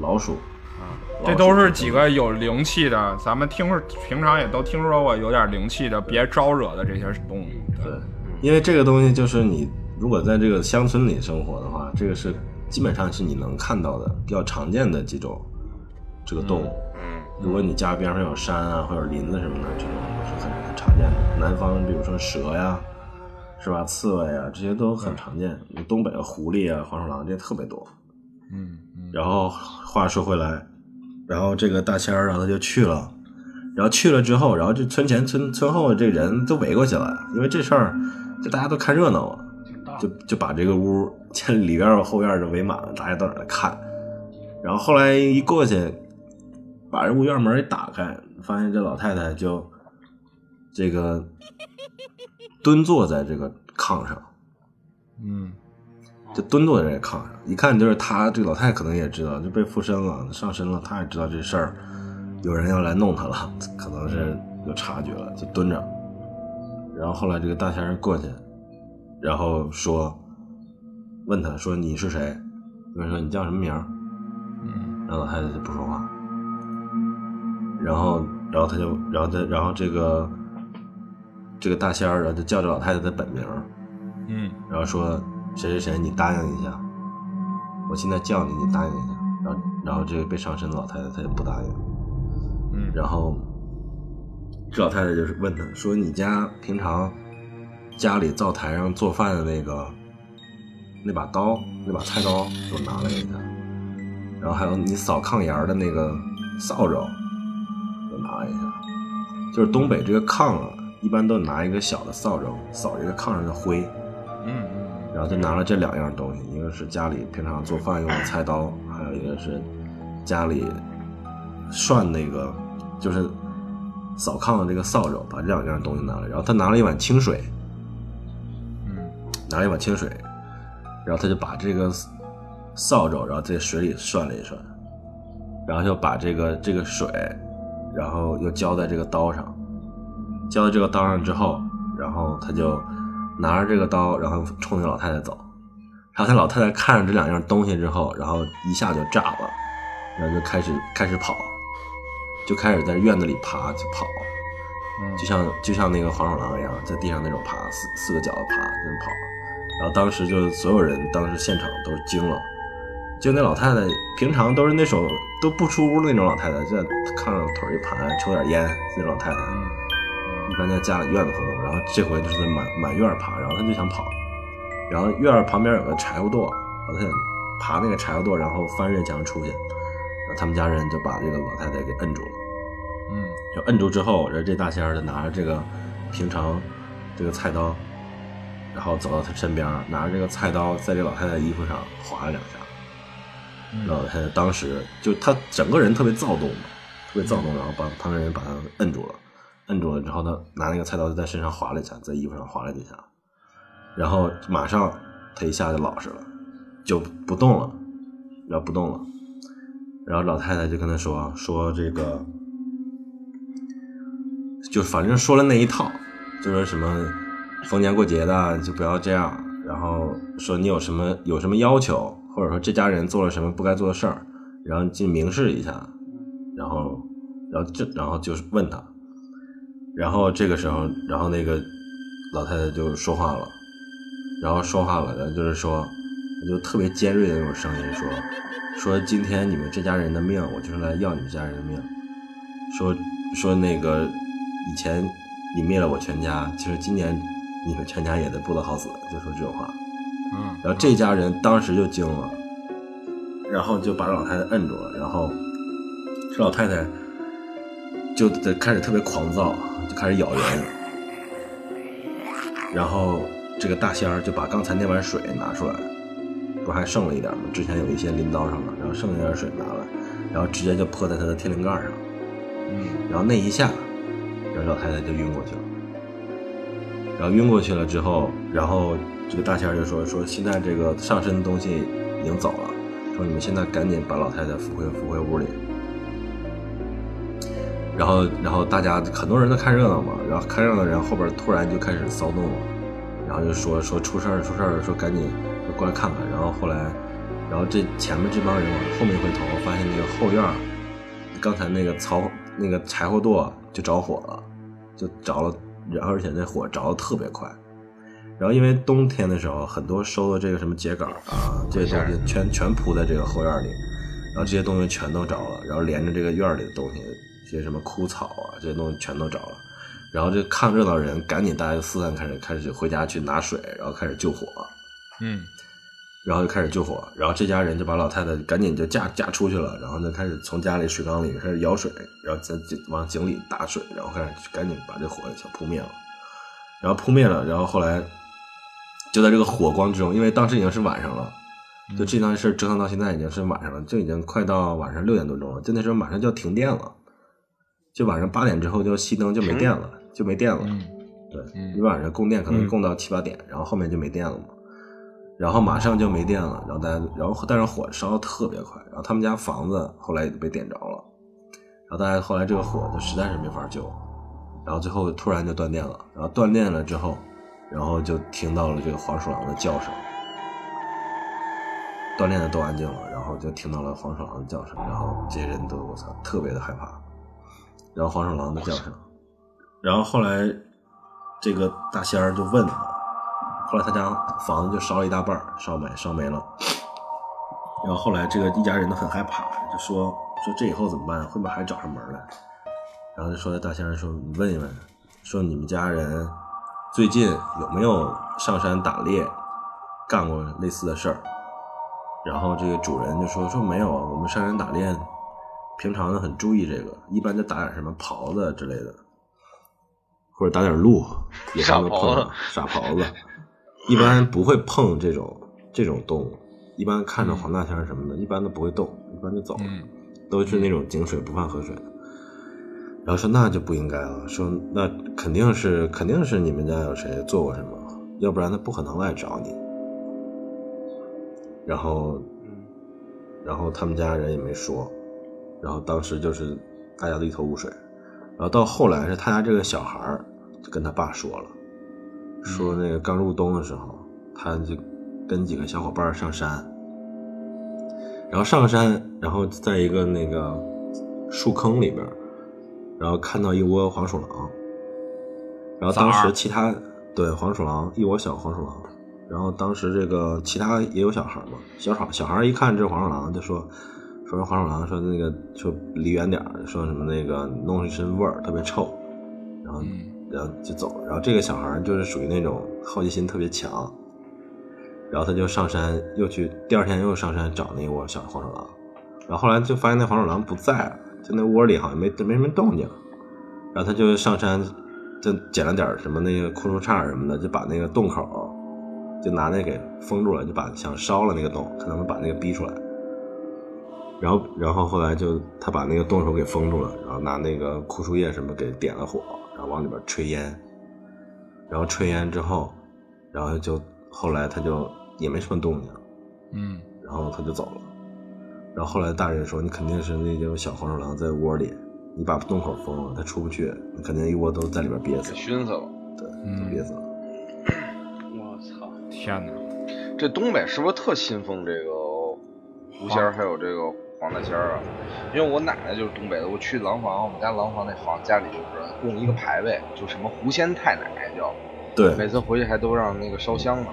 老鼠，这都是几个有灵气的，咱们听说平常也都听说过有点灵气的，别招惹的这些动物。对，因为这个东西就是你如果在这个乡村里生活的话，这个是基本上是你能看到的比较常见的几种这个动物。嗯，如果你家边上有山啊，或者林子什么的，这种都是很很常见的。南方比如说蛇呀，是吧？刺猬啊，这些都很常见。东北的狐狸啊、黄鼠狼这些特别多。嗯嗯然后话说回来，然后这个大仙儿然后，他就去了，然后去了之后，然后这村前村村后这人都围过去了，因为这事儿就大家都看热闹嘛，就就把这个屋前里边儿后院儿就围满了，大家都在那看。然后后来一过去，把这屋院门一打开，发现这老太太就这个蹲坐在这个炕上，嗯就蹲坐在这个炕上，一看就是他这个老太太可能也知道，就被附身了，上身了，她也知道这事儿，有人要来弄她了，可能是有察觉了，就蹲着。然后后来这个大仙人过去，然后说，问他说你是谁？有人说你叫什么名？嗯然后老太太就不说话，然后，然后他就，然后他，然后这个这个大仙儿，然后就叫着老太太的本名，嗯然后说谁谁谁，你答应一下，我现在叫你，你答应一下。然后，然后这个被上身的老太太她也不答应，嗯，然后这老太太就是问他说：“你家平常家里灶台上做饭的那个那把刀，那把菜刀给我拿来一下，然后还有你扫炕沿的那个扫帚，给我拿来一下。就是东北这个炕啊，一般都拿一个小的扫帚扫这个炕上的灰，然后就拿了这两样东西，一个是家里平常做饭用的菜刀，还有一个是家里涮那个就是扫炕的这个扫帚，把这两样东西拿来。然后他拿了一碗清水，嗯拿了一碗清水，然后他就把这个扫帚，然后在水里涮了一涮，然后就把这个这个水，然后又浇在这个刀上，浇在这个刀上之后，然后他就拿着这个刀，然后冲那老太太走。然后他老太太看着这两样东西之后，然后一下就炸了，然后就开始开始跑，就开始在院子里爬就跑，嗯，就像就像那个黄鼠狼一样，在地上那种爬，四四个脚的爬，那么跑。然后当时就是所有人，当时现场都惊了。就那老太太，平常都是那种都不出屋那种老太太，就在炕上腿一盘，抽点烟那种老太太，一般在家里院子活动。然后这回就是在满满院爬，然后他就想跑，然后院儿旁边有个柴火垛，然后她想爬那个柴火垛，然后翻院墙出去。然后他们家人就把这个老太太给摁住了。嗯就摁住之后，然后这大仙儿就拿着这个平常这个菜刀，然后走到他身边，拿着这个菜刀在这老太太衣服上划了两下。嗯老太太当时就她整个人特别躁动嘛，特别躁动，然后把旁边人把她摁住了，摁住了之后，她拿那个菜刀就在身上划了一下，在衣服上划了几下，然后马上他一下就老实了，就不动了，然后不动了，然后老太太就跟他说说这个。就反正说了那一套，就说什么逢年过节的就不要这样，然后说你有什么有什么要求，或者说这家人做了什么不该做的事儿，然后就明示一下，然后然后这然后就是问他，然后这个时候，然后那个老太太就说话了，然后说话了，然后就是说，就特别尖锐的那种声音说，说今天你们这家人的命，我就是来要你们家人的命，说说那个以前你灭了我全家，其实今年你们全家也得不得好死，就说这种话。嗯，然后这家人当时就惊了，然后就把老太太摁住了，然后这老太太就得开始特别狂躁，就开始咬人，然后这个大仙儿就把刚才那碗水拿出来，不还剩了一点吗？之前有一些拎刀上了，然后剩下点水拿来，然后直接就泼在他的天灵盖上，嗯然后那一下，然后老太太就晕过去了。然后晕过去了之后，然后这个大仙儿就说说现在这个上身的东西已经走了，说你们现在赶紧把老太太扶回扶回屋里。然后，然后大家很多人都看热闹嘛，然后看热闹的人后边突然就开始骚动了，然后就说说出事儿出事儿了，说赶紧就过来看看。然后后来，然后这前面这帮人往后面一回头，发现那个后院刚才那个草那个柴火垛就着火了，就着了，然后而且那火着的特别快。然后因为冬天的时候，很多收的这个什么秸秆啊，这些东西全全铺在这个后院里，然后这些东西全都着了，然后连着这个院里的东西，这些什么枯草啊，这些东西全都着了。然后这看热闹人赶紧大家就四散开始开始回家去拿水，然后开始救火。嗯然后就开始救火，然后这家人就把老太太赶紧就架架出去了，然后就开始从家里水缸里开始舀水，然后再井往井里打水，然后开始赶紧把这火想扑灭了，然后扑灭了，然后后来就在这个火光之中，因为当时已经是晚上了，就这档事折腾到现在已经是晚上了，就已经快到晚上六点多钟了，就那时候马上就要停电了，就晚上八点之后就熄灯就没电了，就没电了。嗯。对，嗯一晚上供电可能嗯供到七八点，然后后面就没电了嘛，然后马上就没电了，然后大家，然后但是火烧的特别快，然后他们家房子后来也被点着了，然后大家后来这个火就实在是没法救，然后最后突然就断电了，然后断电了之后，然后就听到了这个黄鼠狼的叫声，断电的都安静了，然后就听到了黄鼠狼的叫声，然后这些人都我操特别的害怕，然后黄鼠狼的叫声，然后后来这个大仙儿就问他，后来他家房子就烧了一大半，烧没烧没了。然后后来这个一家人都很害怕，就说说这以后怎么办？会不会还找上门来？然后就说大仙儿说你问一问，说你们家人最近有没有上山打猎，干过类似的事儿？然后这个主人就说说没有啊，我们上山打猎，平常呢很注意这个，一般就打点什么狍子之类的，或者打点鹿，也傻当做碰狍子傻狍子，一般不会碰这种这种动物，一般看着黄大仙什么的，一般都不会动，一般就走了，嗯都是那种井水不犯河水。然后说那就不应该了，说那肯定是肯定是你们家有谁做过什么，要不然他不可能来找你。然后，然后他们家人也没说，然后当时就是大家都一头雾水。然后到后来是他家这个小孩儿就跟他爸说了，说那个刚入冬的时候，他就跟几个小伙伴上山，然后上山，然后在一个那个树坑里边，然后看到一窝黄鼠狼，然后当时其他对黄鼠狼一窝小黄鼠狼，然后当时这个其他也有小孩嘛，小孩小孩一看这黄鼠狼，就说说是黄鼠狼，说那个说离远点儿，说什么那个弄一身味儿特别臭，然后嗯然后就走了。然后这个小孩儿就是属于那种好奇心特别强，然后他就上山又去，第二天又上山找那窝小黄鼠狼，然后后来就发现那黄鼠狼不在了，就那窝里好像没没什么动静，然后他就上山就捡了点什么那个枯树杈什么的，就把那个洞口就拿那给封住了，就把想烧了那个洞，看能不能把那个逼出来。然后，然后后来就他把那个洞口给封住了，然后拿那个枯树叶什么给点了火，然后往里边吹烟，然后吹烟之后，然后就后来他就也没什么动静，嗯然后他就走了。然后后来大人说，你肯定是那种小黄鼠狼在窝里，你把洞口封了，它出不去，你肯定一窝都在里边憋死熏死了。对，嗯都憋死了。<coughs> 我操！天哪！这东北是不是特信奉这个狐仙儿，还有这个黄大仙儿啊？因为我奶奶就是东北的，我去廊坊，我们家廊坊那房家里就是供一个牌位，就什么狐仙太奶叫，对，每次回去还都让那个烧香呢。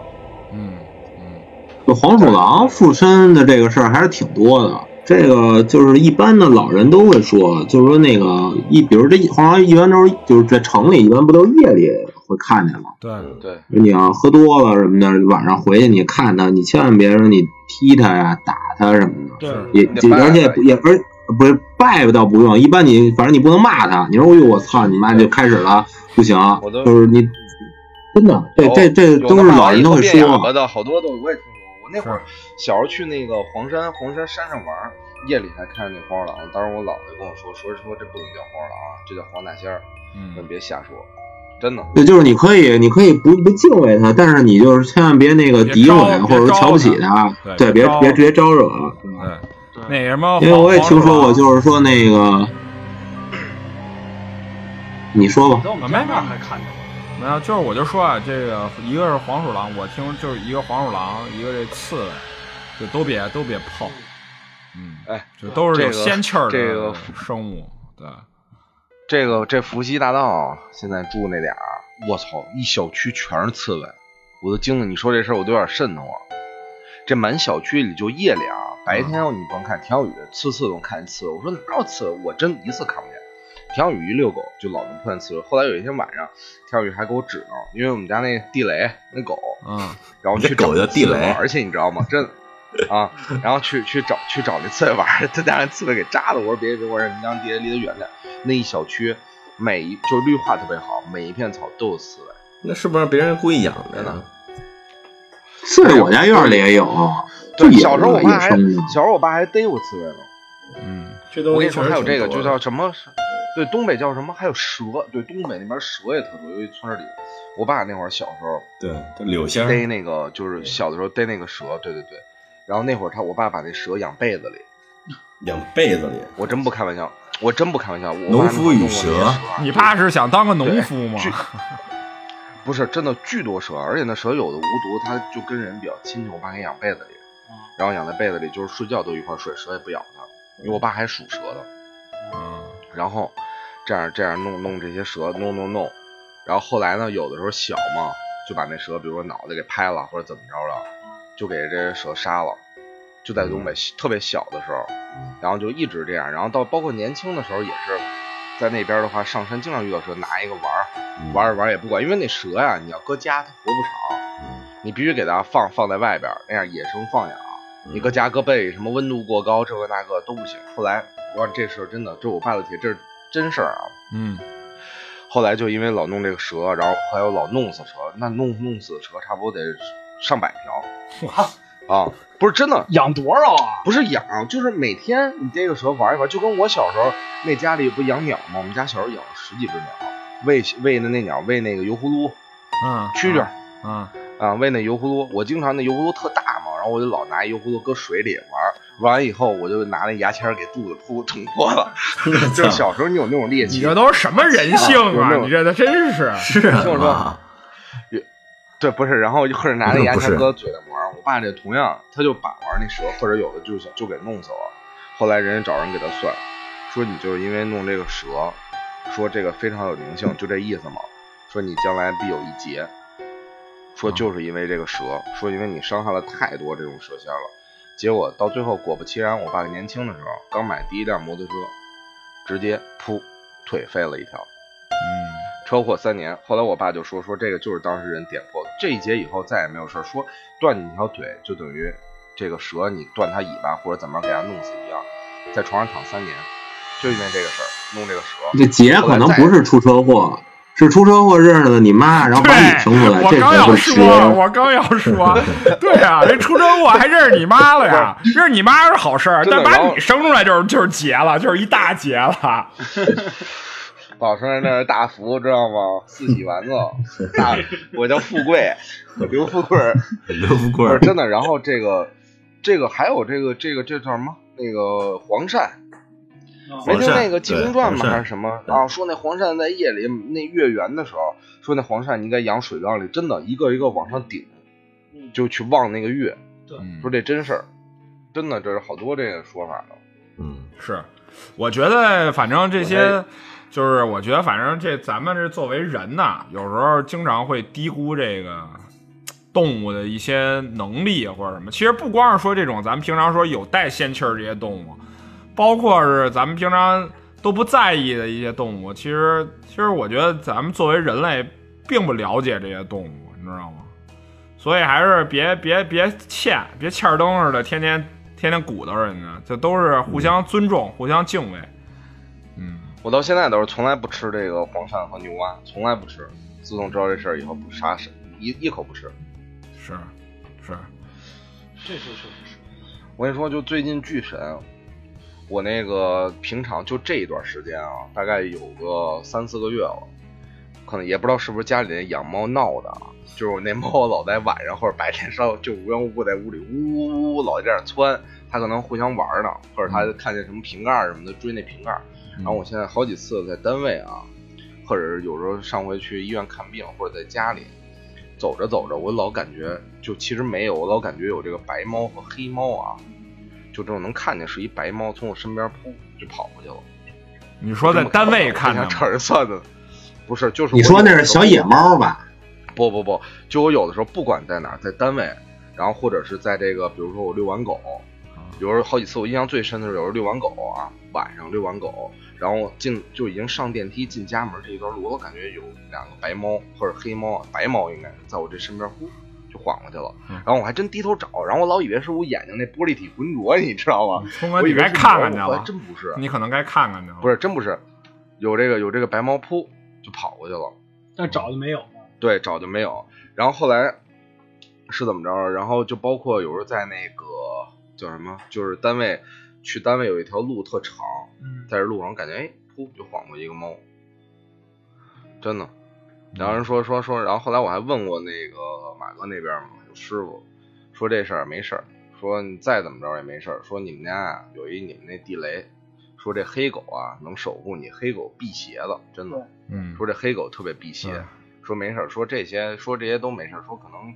嗯嗯就黄鼠狼附身的这个事儿还是挺多的。这个就是一般的老人都会说，就是说那个一，比如这黄鼠狼一般都是就是在城里，一般不都是夜里会看见吗？对对，你要喝多了什么的，晚上回去你看它，你千万别说你踢它呀、打它什么的，对也而且拜也而不是拜倒不用，一般你反正你不能骂他，你说哎呦我操你妈就开始了，不行，就是你真的这这这都是老人都会说巴，的，好多都我也听说过。我那会儿小时候去那个黄山黄山山上玩，夜里还看那黄鼠狼。当时我姥姥就跟我说，说说这不能叫黄鼠狼啊，这叫黄大仙儿，你嗯别瞎说，真的。对，就是你可以，你可以不不敬畏他，但是你就是千万别那个诋毁或者说瞧不起他，对对，别别别直接招惹。对，那什么，因为我也听说过，就是说那个，你说吧，在我们家那儿还看见过。没有，就是我就说啊，这个一个是黄鼠狼，我听就是一个黄鼠狼，一个这刺猬，就都别都别碰，嗯，哎，就都是有这个仙气儿这个的生物，对，这个这伏羲大道现在住那点儿，我操，一小区全是刺猬，我都惊了。你说这事儿我都有点瘆得慌。这满小区里就夜里啊，白天你甭看田小雨次次都看见刺猬，我说哪有刺猬？我真一次看不见。田小雨一遛狗就老能碰见刺猬。后来有一天晚上，田小雨还给我指呢，因为我们家那地雷那狗，嗯，然后去找这狗叫地雷玩而且你知道吗？真的 <laughs> 啊，然后去去找去找那刺猬玩儿，他家那刺猬给扎的。我说别别，我说你让地雷离得远点。那一小区每一就绿化特别好，每一片草都有刺猬。那是不是别人故意养的呢？刺猬我家院里也有，就对，小时候我爸还。小时候我爸还逮过刺猬呢。嗯，这东西我跟你说，还有这个就叫什么对，东北叫什么？还有蛇，对，东北那边蛇也特多。尤其村里，我爸那会儿小时候对，这柳仙逮那个，就是小的时候逮那个蛇，对对对。然后那会儿他我爸把那蛇养被子里，养被子里，我真不开玩笑，我真不开玩笑。我农夫与蛇啊你爸是想当个农夫吗？<laughs> 不是真的巨多蛇，而且那蛇有的无毒，它就跟人比较亲近。我爸给养被子里，然后养在被子里，就是睡觉都一块睡，蛇也不咬它，因为我爸还属蛇的。嗯，然后这样这样弄弄这些蛇，弄弄弄，然后后来呢，有的时候小嘛，就把那蛇，比如说脑袋给拍了或者怎么着了，就给这蛇杀了。就在东北特别小的时候，然后就一直这样，然后到包括年轻的时候也是，在那边的话上山经常遇到蛇，拿一个玩儿，玩着玩儿也不管，因为那蛇呀，你要搁家它活不长，你必须给它放放在外边，那样野生放养。你搁家搁被里，什么温度过高，这个那个都不行。后来我说这事儿真的，这我爸的题，这是真事儿啊。嗯，后来就因为老弄这个蛇，然后还有老弄死蛇，那弄弄死蛇差不多得上百条哇，啊，不是真的，养多少啊？不是养，就是每天你逮个蛇玩一玩，就跟我小时候那家里不养鸟吗？我们家小时候养了十几只鸟，喂喂的那鸟喂那个油葫芦、嗯，蛐蛐儿嗯，啊，喂那油葫芦。我经常那油葫芦特大嘛，然后我就老拿油葫芦搁水里玩，玩完以后我就拿那牙签给肚子噗捅破了。<laughs> 就是小时候你有那种猎奇，你这都是什么人性啊？你这都真是，是啊听我说对，不是，然后或者拿那牙签搁嘴上玩。我爸这同样，他就把玩那蛇，或者有的就想就给弄死了。后来人家找人给他算，说你就是因为弄这个蛇，说这个非常有灵性，就这意思嘛。说你将来必有一劫，说就是因为这个蛇，说因为你伤害了太多这种蛇仙了。结果到最后果不其然，我爸年轻的时候刚买第一辆摩托车，直接噗腿废了一条。嗯，车祸三年，后来我爸就说说这个就是当事人点破的，这一劫以后再也没有事儿，说断你一条腿就等于这个蛇你断它尾巴或者怎么着给它弄死一样，在床上躺三年，就因为这个事儿弄这个蛇。这劫可能不是出车祸，是出车祸认识的你妈，然后把你，生出来，我刚要这才是说，我刚要说，对呀、这出车祸还认识你妈了呀？认识你妈是好事儿，但把你生出来就是就是劫了，就是一大劫了。<laughs> 宝生人那是大福，知道吗？四喜丸子，大 <laughs> 我叫富贵，刘富贵，<laughs> 刘富贵真的。然后这个这个还有这个这个这叫什么？那个黄鳝，没听那个《济公传》吗？还是什么啊？说那黄鳝在夜里那月圆的时候，说那黄鳝应该养水缸里，真的一个一个往上顶，就去望那个月。对说这真事儿，真的这是好多这个说法的。嗯，是，我觉得反正这我些，就是我觉得反正这咱们这作为人呐，有时候经常会低估这个动物的一些能力或者什么。其实不光是说这种咱们平常说有带仙气儿这些动物，包括是咱们平常都不在意的一些动物，其实其实我觉得咱们作为人类并不了解这些动物，你知道吗？所以还是别别别欠，别欠灯似的，天天天天鼓捣人家，这都是互相尊重、互相敬畏。嗯，我到现在都是从来不吃这个黄鳝和牛蛙，从来不吃。自从知道这事儿以后，不杀生一一口不吃。是是，这是是是，我跟你说，就最近巨神，我那个平常就这一段时间啊，大概有个三四个月了，可能也不知道是不是家里人养猫闹的啊，就是我那猫老在晚上或者白天上就无缘无故在屋里呜呜呜老在这儿窜，它可能互相玩呢，或者它看见什么瓶盖儿什么的追那瓶盖儿。然后我现在好几次在单位啊，或者是有时候上回去医院看病，或者在家里走着走着，我老感觉就其实没有，我老感觉有这个白猫和黑猫啊，就这种能看见是一白猫从我身边扑就跑过去了。你说在单位看的的吗？这人算的，不是就是你说那是小野猫吧？不不不，就我有的时候不管在哪儿，在单位，然后或者是在这个，比如说我遛完狗，有时候好几次我印象最深的是有时候遛完狗啊，晚上遛完狗，然后进就已经上电梯进家门这一段路，我感觉有两个白猫或者黑猫啊，白猫应该是在我这身边呼就晃过去了，嗯然后我还真低头找，然后我老以为是我眼睛那玻璃体浑浊，<laughs> 你知道吗？我以为看看去了，真不是，你可能该看看去了。不是真不是，有这个有这个白猫扑就跑过去了。但找就没有。对，找就没有。然后后来是怎么着？然后就包括有时候在那个叫什么，就是单位去单位有一条路特长，嗯，在这路上感觉哎噗就晃过一个猫，真的。然后人说说说，然后后来我还问过那个马哥那边嘛，有师傅说这事儿没事儿，说你再怎么着也没事儿，说你们家啊有一你们那地雷，说这黑狗啊能守护你，黑狗辟邪的，真的。嗯，说这黑狗特别辟邪，嗯说没事儿，说这些说这些都没事儿，说可能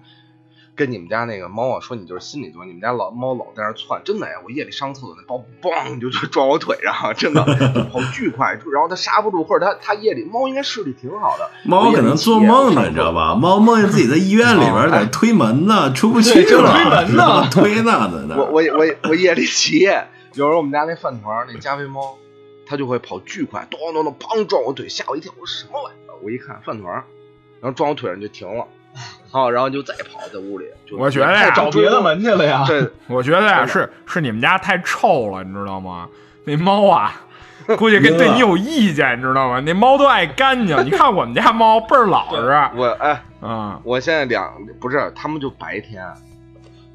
跟你们家那个猫啊，说你就是心理作用，你们家老猫老在那窜，真的呀，我夜里上厕所那包嘣就就撞我腿上，真的跑巨快，然后它刹不住，或者它它夜里猫应该视力挺好的，猫可能做梦呢，你知道吧？猫梦见自己在医院里边在推门呢，出不去了，推门呢 <laughs> 推呢，在那我我我我夜里起夜，有时候我们家那饭团那加菲猫，它就会跑巨快，咚咚咚，砰撞我腿，吓我一跳。我说什么玩意儿？我一看饭团，然后撞我腿上就停了，好，然后就再跑在屋里。就我觉得呀找别的门去了呀。<laughs> 对我觉得呀，是是你们家太臭了，你知道吗？那猫啊，估计跟 <laughs> 对你有意见，你知道吗？那猫都爱干净。你看我们家猫倍儿老实，我哎，嗯，我现在两不是，他们就白天，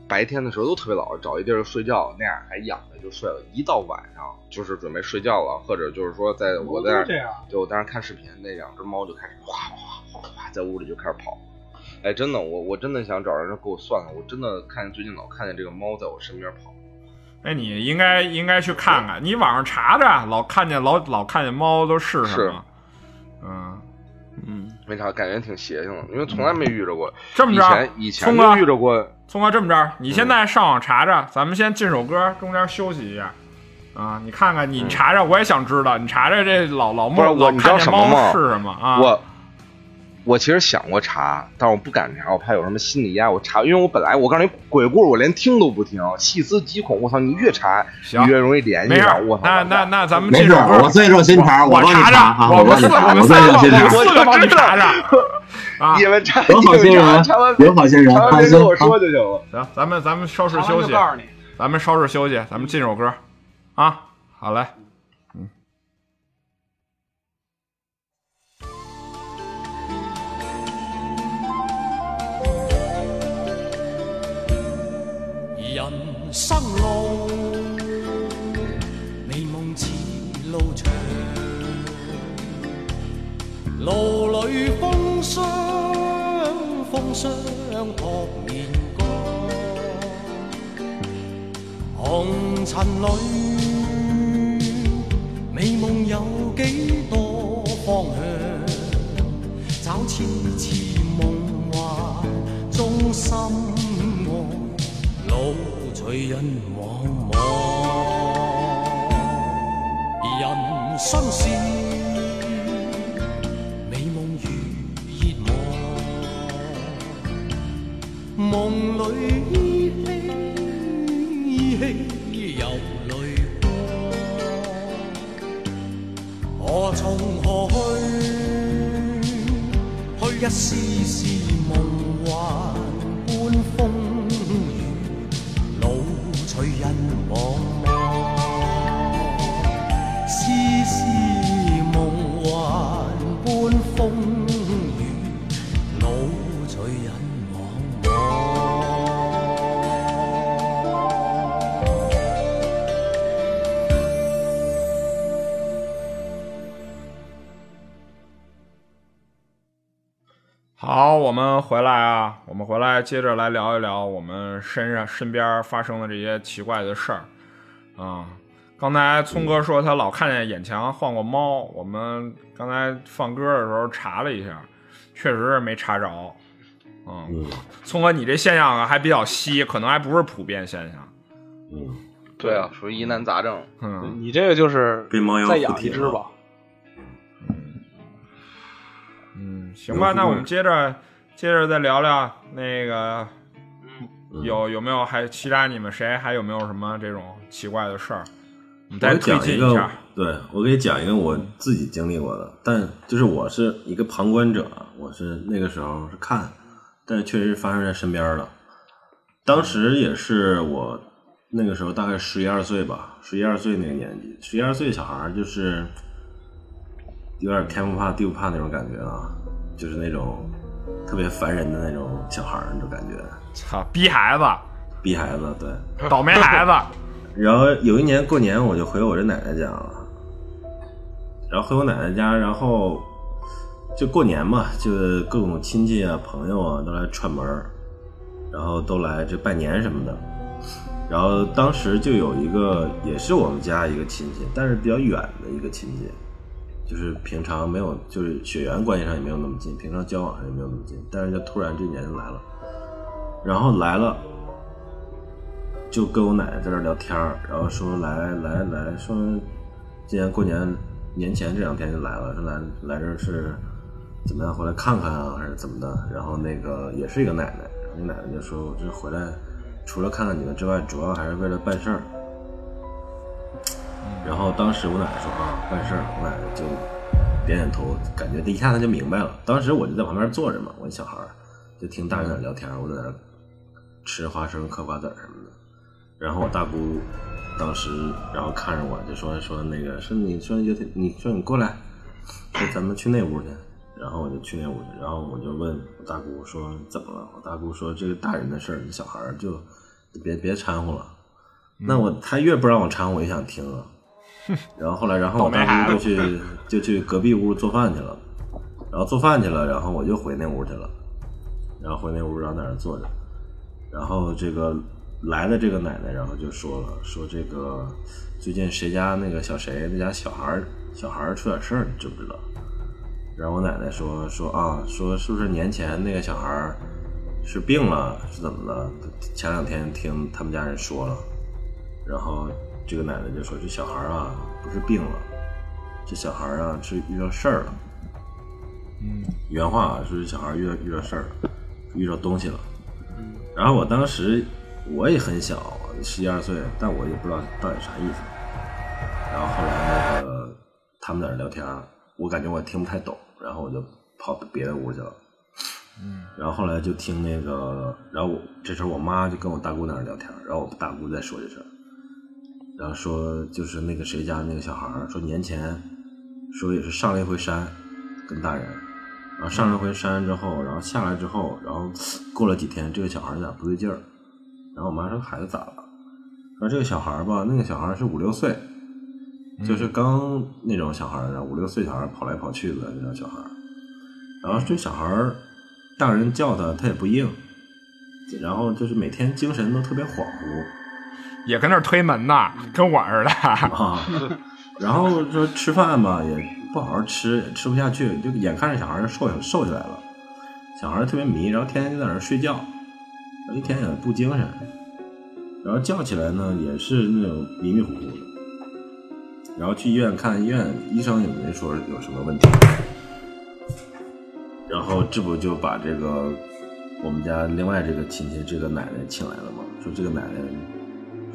白天的时候都特别老实，找一地儿睡觉，那样还养着就睡了。一到晚上就是准备睡觉了，或者就是说在我在那儿这样，就我在那儿看视频，那两只猫就开始哗哗哗哗哗在屋里就开始跑。哎，真的，我我真的想找人给我算算，我真的看见最近老看见这个猫在我身边跑。哎，你应该应该去看看，你网上查查，老看见老老看见猫都是什么？嗯嗯，没啥，感觉挺邪性的，因为从来没遇着过。以这么着前以前聪哥遇着过，聪哥这么着，你现在上网查查，咱们先进首歌，中间休息一下。啊，你看看，你嗯查查，我也想知道，你查查这老老猫我你知道看见猫什么吗是什么啊？我我其实想过查，但是我不敢查，我怕有什么心理压力。我查，因为我本来我告诉你，鬼故事我连听都不听，细思极恐。我操，你越查你越容易联系没事上。我操，那那那咱们这事进首歌，我最热心肠，我查查啊，我们四帮你查，我最我们三个，我热心肠们，四个帮你查查。<laughs> 啊，你们查，有好心你们查人有好心人，查完放心别跟我说啊。就行了。行，咱们咱们稍事休息，咱们稍事休息，咱们进首歌，啊，好嘞。生路，美夢似路長，路裏風霜，風霜扑面光，紅塵裏，美夢有幾多方向？找痴痴夢幻中心愛。路隨人茫茫，人生是美夢如熱望，夢裏依稀依稀有泪光，我从何去？去一丝丝梦们回来啊，我们回来接着来聊一聊我们身上身边发生的这些奇怪的事儿啊。刚才聪哥说他老看见眼前晃过猫，我们刚才放歌的时候查了一下，确实是没查着。嗯，嗯聪哥，你这现象啊还比较稀，可能还不是普遍现象。嗯，对啊，属于疑难杂症。嗯，你这个就是被猫再养一只吧。嗯，行吧，那我们接着接着再聊聊那个嗯有有没有还其他你们谁还有没有什么这种奇怪的事儿？你再推讲一个对我给你讲一个我自己经历过的，但就是我是一个旁观者，我是那个时候是看，但是确实发生在身边了。当时也是我那个时候大概十一二岁吧，十一二岁那个年纪，十一二岁小孩就是有点天不怕地不怕那种感觉啊，就是那种特别烦人的那种小孩儿那种感觉，操，逼孩子，逼孩子，对。倒霉孩子。<laughs> 然后有一年过年，我就回我这奶奶家了，然后回我奶奶家，然后就过年嘛，就各种亲戚啊、朋友啊都来串门儿，然后都来这拜年什么的。然后当时就有一个也是我们家一个亲戚，但是比较远的一个亲戚，就是平常没有，就是血缘关系上也没有那么近，平常交往上也没有那么近，但是就突然这年就来了，然后来了，就跟我奶奶在这聊天儿，然后说来来来说，今年过年年前这两天就来了，说来来这儿是怎么样回来看看啊，还是怎么的？然后那个也是一个奶奶，然后那奶奶就说，我这回来除了看看你们之外，主要还是为了办事儿。然后当时我奶奶说啊，办事儿，我奶奶就点点头，感觉这一下子就明白了。当时我就在旁边坐着嘛，我小孩儿就听大人在聊天，我在那儿吃花生、嗑瓜子儿什么的。然后我大姑当时然后看着我就说说那个说你说有点你说你过来，说咱们去那屋去。然后我就去那屋去，然后我就问我大姑说怎么了？我大姑说这个大人的事儿，你小孩儿就别别掺和了。那我他越不让我掺和，我越想听啊。<laughs> 然后后来，然后我当时就 <laughs> 去就去隔壁屋做饭去了，然后做饭去了，然后我就回那屋去了，然后回那屋然后在那坐着，然后这个来的这个奶奶，然后就说了，说这个最近谁家那个小谁那家小孩小孩出点事儿，你知不知道？然后我奶奶说说啊，说是不是年前那个小孩儿是病了，是怎么了？前两天听他们家人说了，然后这个奶奶就说这小孩儿啊不是病了，这小孩儿啊是遇到事儿了。嗯，原话啊，说这小孩儿遇到遇到事儿了，遇到东西了。嗯然后我当时我也很小，十一二岁，但我也不知道到底啥意思。然后后来那个他们在那聊天儿，我感觉我听不太懂，然后我就跑别的屋去了。嗯，然后后来就听那个，然后我这时候我妈就跟我大姑在那聊天，然后我大姑在说这事儿，然后说就是那个谁家那个小孩儿说年前说也是上了一回山，跟大人，然后上了回山之后，然后下来之后，然后过了几天，这个小孩儿有点不对劲儿，然后我妈说孩子咋了？说这个小孩儿吧，那个小孩儿是五六岁，就是刚那种小孩儿，五六岁小孩儿跑来跑去的那种小孩儿，然后这小孩儿大人叫他，他也不应，然后就是每天精神都特别恍惚也跟那儿推门呢，跟我似的。啊，<laughs> 然后说吃饭吧也不好好吃，也吃不下去，就眼看着小孩儿瘦瘦下来了，小孩儿特别迷，然后天天就在那儿睡觉，一天也不精神，然后叫起来呢也是那种迷迷糊糊的，然后去医院看医院，医生也没说有什么问题，然后这不就把这个我们家另外这个亲戚这个奶奶请来了吗，说这个奶奶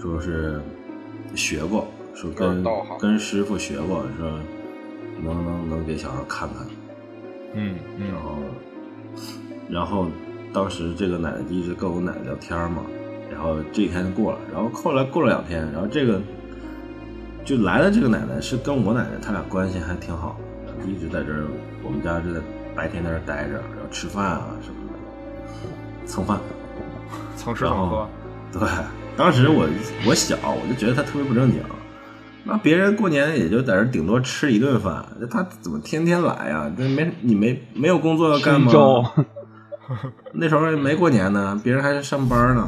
说是学过，说跟跟师傅学过，说能能能给小孩看看，嗯嗯然后然后当时这个奶奶就一直跟我奶奶聊天嘛，然后这一天就过了，然后后来过了两天，然后这个就来了这个奶奶是跟我奶奶他俩关系还挺好一直在这儿，我们家就在白天在这儿待着，然后吃饭啊什么的，蹭饭。蹭吃蹭喝。对，当时我我小，我就觉得他特别不正经。那别人过年也就在这顶多吃一顿饭，他怎么天天来呀？这没你没没有工作要干吗 <laughs> 那时候没过年呢，别人还是上班呢。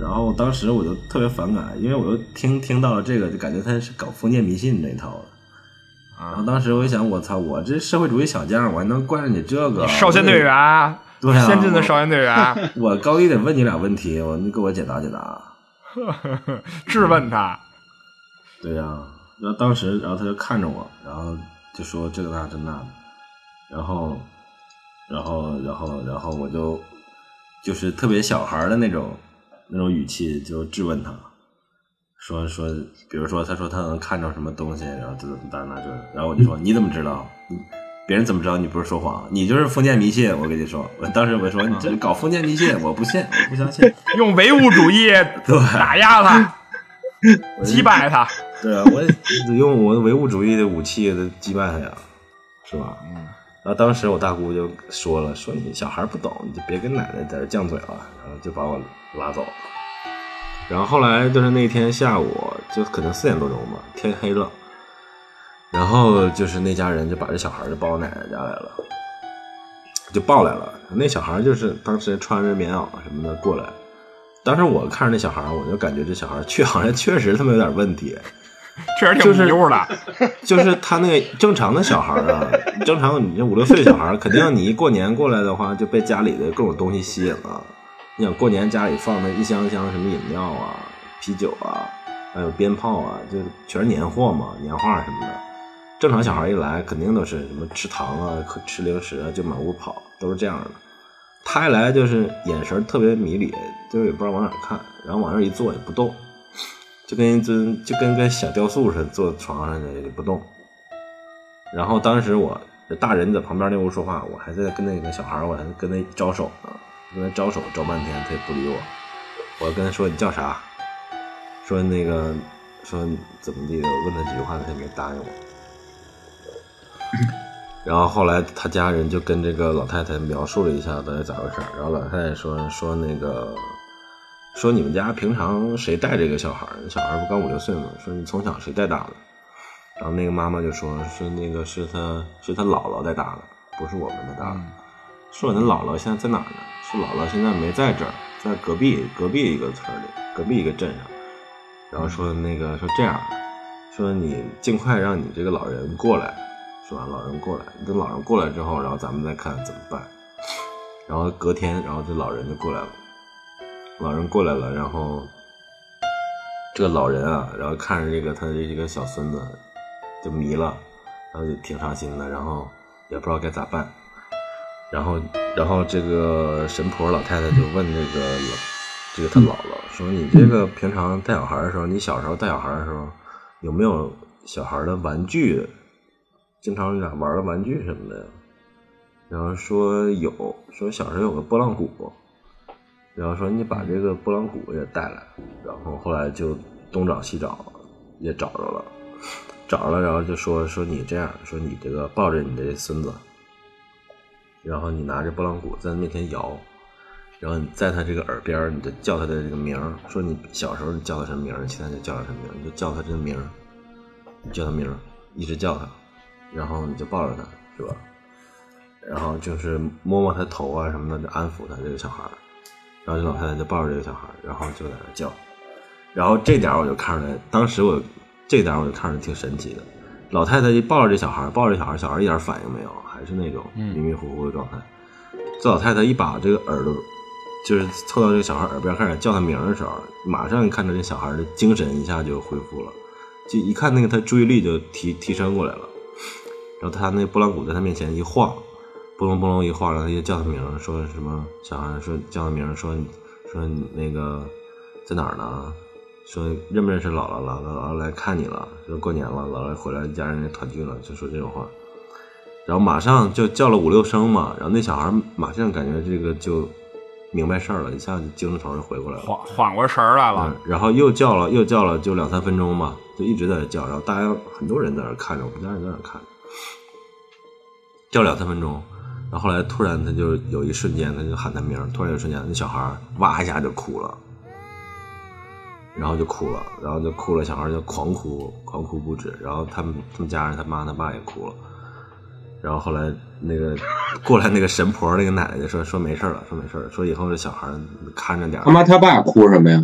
然后当时我就特别反感，因为我又听听到了这个，就感觉他是搞封建迷信这一套的。然后当时我一想，我操，我这社会主义小将，我还能惯着你这个少先队员，对啊，先进的少先队员，<laughs> 我高一得问你俩问题，我你给我解答解答。<laughs> 质问他。对呀、然后当时，然后他就看着我，然后就说这个那这那的，然后，然后，然后，然后我就就是特别小孩的那种那种语气，就质问他，说说，比如说他说他能看着什么东西，然后这怎么那那这，然后我就说你怎么知道？你别人怎么知道你不是说谎？你就是封建迷信！我跟你说，我当时我说你这是搞封建迷信，我不信，我不相信。用唯物主义打压他，<laughs> 击败他。对啊，我也用我的唯物主义的武器的击败他呀，是吧？嗯。然后当时我大姑就说了，说你小孩不懂，你就别跟奶奶在这犟嘴了，然后就把我拉走了。然后后来就是那天下午，就可能四点多钟吧，天黑了。然后就是那家人就把这小孩就抱我奶奶家来了，就抱来了。那小孩就是当时穿着棉袄什么的过来，当时我看着那小孩，我就感觉这小孩确 <laughs> 好像确实他妈有点问题，<laughs> 确实挺就是迷糊的。<laughs> 就是他那个正常的小孩啊，正常你这五六岁小孩，肯定你一过年过来的话，就被家里的各种东西吸引了。你想过年家里放的一箱一箱什么饮料啊、啤酒啊，还有鞭炮啊，就全是年货嘛，年画什么的。正常小孩一来，肯定都是什么吃糖啊、吃零食啊，就满屋跑，都是这样的。他一来就是眼神特别迷离，就是也不知道往哪看，然后往那儿一坐也不动，就跟一尊就跟个小雕塑似的坐床上的也不动。然后当时我大人在旁边那屋说话，我还在跟那个小孩，我还跟他招手呢，跟他招手招半天，他也不理我。我跟他说你叫啥？说那个说怎么地的，问他几句话，他也没答应我。<laughs> 然后后来他家人就跟这个老太太描述了一下到底咋回事儿，然后老太太说说那个说你们家平常谁带这个小孩儿？小孩儿不刚五六岁吗？说你从小谁带大的？然后那个妈妈就说说那个是他是他姥姥带大的，不是我们的大的。说你姥姥现在在哪儿呢？说姥姥现在没在这儿，在隔壁隔壁一个村里，隔壁一个镇上。然后说那个说这样，说你尽快让你这个老人过来，是吧？老人过来，等老人过来之后，然后咱们再看怎么办。然后隔天，然后这老人就过来了，老人过来了，然后这个老人啊，然后看着这个他的这个小孙子就迷了，然后就挺伤心的，然后也不知道该咋办。然后，然后这个神婆老太太就问这个老，这个他姥姥说：“你这个平常带小孩的时候，你小时候带小孩的时候，有没有小孩的玩具？经常俩玩的玩具什么的？”然后说有，说小时候有个拨浪鼓，然后说你把这个拨浪鼓也带来，然后后来就东找西找，也找着了，找着了，然后就说说你这样，说你这个抱着你的孙子。然后你拿着拨浪鼓在他面前摇，然后你在他这个耳边，你就叫他的这个名儿，说你小时候你叫他什么名儿，现在就叫他什么名儿，你就叫他这个名儿，你叫他名儿，一直叫他，然后你就抱着他，是吧？然后就是摸摸他头啊什么的，就安抚他这个小孩儿。然后这老太太就抱着这个小孩儿，然后就在那叫。然后这点我就看出来，当时我这点我就看出来挺神奇的。老太太一抱着这小孩儿，抱着这小孩儿，小孩儿一点反应没有，还是那种迷迷糊糊的状态。这老太太一把这个耳朵，就是凑到这个小孩耳边开始叫他名的时候，马上看着这小孩的精神一下就恢复了，就一看那个他注意力就提提升过来了。然后他那拨浪鼓在他面前一晃，拨隆拨隆一晃，然后他就叫他名儿，说什么小孩说叫他名儿，说说你那个在哪儿呢？说认不认识姥姥了？姥姥来看你了，说过年了，姥姥回来，一家人也团聚了，就说这种话。然后马上就叫了五六声嘛，然后那小孩马上感觉这个就明白事儿了，一下就精神头就回过来了，缓缓过神儿来了。嗯，然后又叫了又叫了，就两三分钟嘛，就一直在那叫，然后大家很多人在那看着，我们家人在那看，叫两三分钟，然后后来突然他就有一瞬间，他就喊他名，突然有一瞬间，那小孩哇一下就哭了。然后就哭了，然后就哭了，小孩就狂哭，狂哭不止。然后他们他们家人，他妈他爸也哭了。然后后来那个过来那个神婆那个奶奶就说说没事了，说没事了，说以后这小孩看着点。他妈他爸哭什么呀？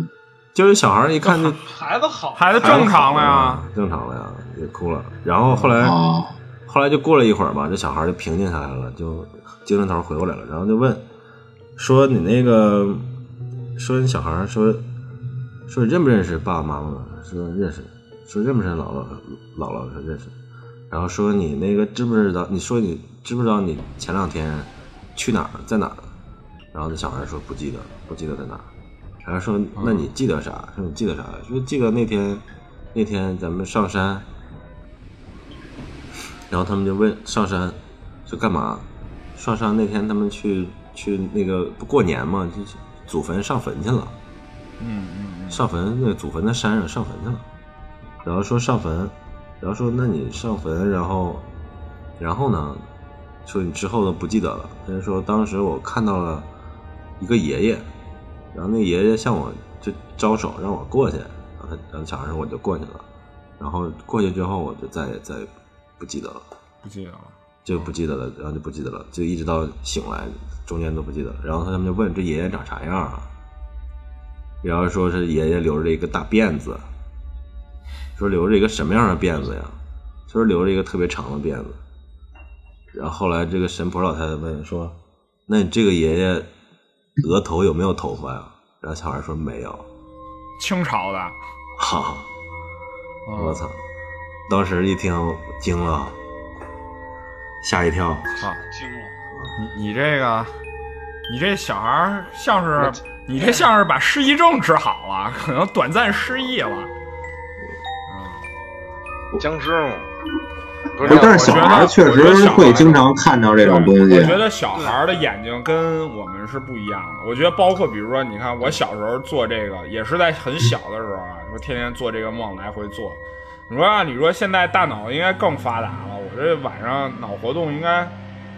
就是小孩一看就孩子好，孩子正常了呀，正常了呀，也哭了。然后后来、哦后来就过了一会儿吧，这小孩就平静下来了，就精神头回过来了，然后就问说你那个说你小孩说。说你认不认识爸爸妈妈？说认识。说认不认识姥姥？姥姥说认识。然后说你那个知不知道？你说你知不知道你前两天去哪儿，在哪儿？然后这小孩说不记得，不记得在哪儿。然后说那你记得啥？说你记得啥？说记得那天那天咱们上山。然后他们就问上山是干嘛？上山那天他们去去那个不过年嘛，就祖坟上坟去了。嗯嗯嗯，上坟那祖坟在山上上坟去了，然后说上坟，然后说那你上坟，然后，然后呢，说你之后都不记得了。他就说当时我看到了一个爷爷，然后那爷爷向我就招手让我过去，然后他然后小孩说我就过去了，然后过去之后我就再也再不记得了，不记得了。就不记得了，然后就不记得了，就一直到醒来，中间都不记得了。然后他们就问这爷爷长啥样啊？然后说是爷爷留着一个大辫子，说留着一个什么样的辫子呀？他说留着一个特别长的辫子。然后后来这个神婆老太太问说：“那你这个爷爷额头有没有头发呀？”然后小孩说没有。清朝的，哈哈，嗯我操！当时一听惊了，吓一跳。啊！惊了。你你这个，你这小孩像是你这像是把失忆症治好了，<laughs> 可能短暂失忆了。僵尸嘛，不不是，但是小孩儿确实会经常看到这种东西我。觉得小孩的眼睛跟我们是不一样的。我觉得包括比如说，你看我小时候做这个，也是在很小的时候啊，说天天做这个梦来回做。你说按理说现在大脑应该更发达了，我这晚上脑活动应该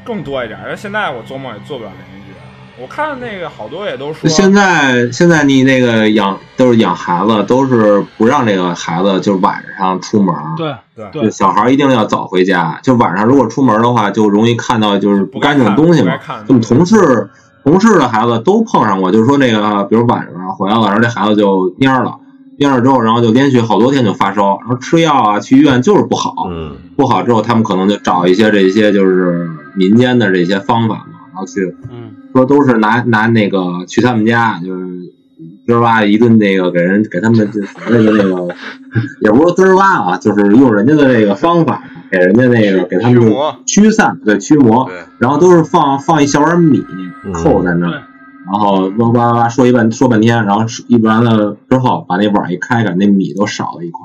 更多一点。但现在我做梦也做不了连续剧。我看那个好多也都说，现在现在你那个养都是养孩子，都是不让这个孩子就晚上出门。对对就小孩一定要早回家。就晚上如果出门的话，就容易看到就是不干净的东西嘛不该看。就我们同事同事的孩子都碰上过，就是说那个，比如晚上回来了，然后这孩子就蔫了，蔫儿之后，然后就连续好多天就发烧，然后吃药啊，去医院就是不好。嗯，不好之后，他们可能就找一些这些就是民间的这些方法嘛，然后去嗯，说都是拿拿那个去他们家，就是滋儿哇一顿那个给人给他们就那个那个，也不是滋儿哇啊，就是用人家的这个方法给人家那个给他们驱散对驱魔，然后都是放放一小碗米嗯扣在那然后哇哇哇说一半说半天，然后一完了之后把那碗一开开，那米都少了一块，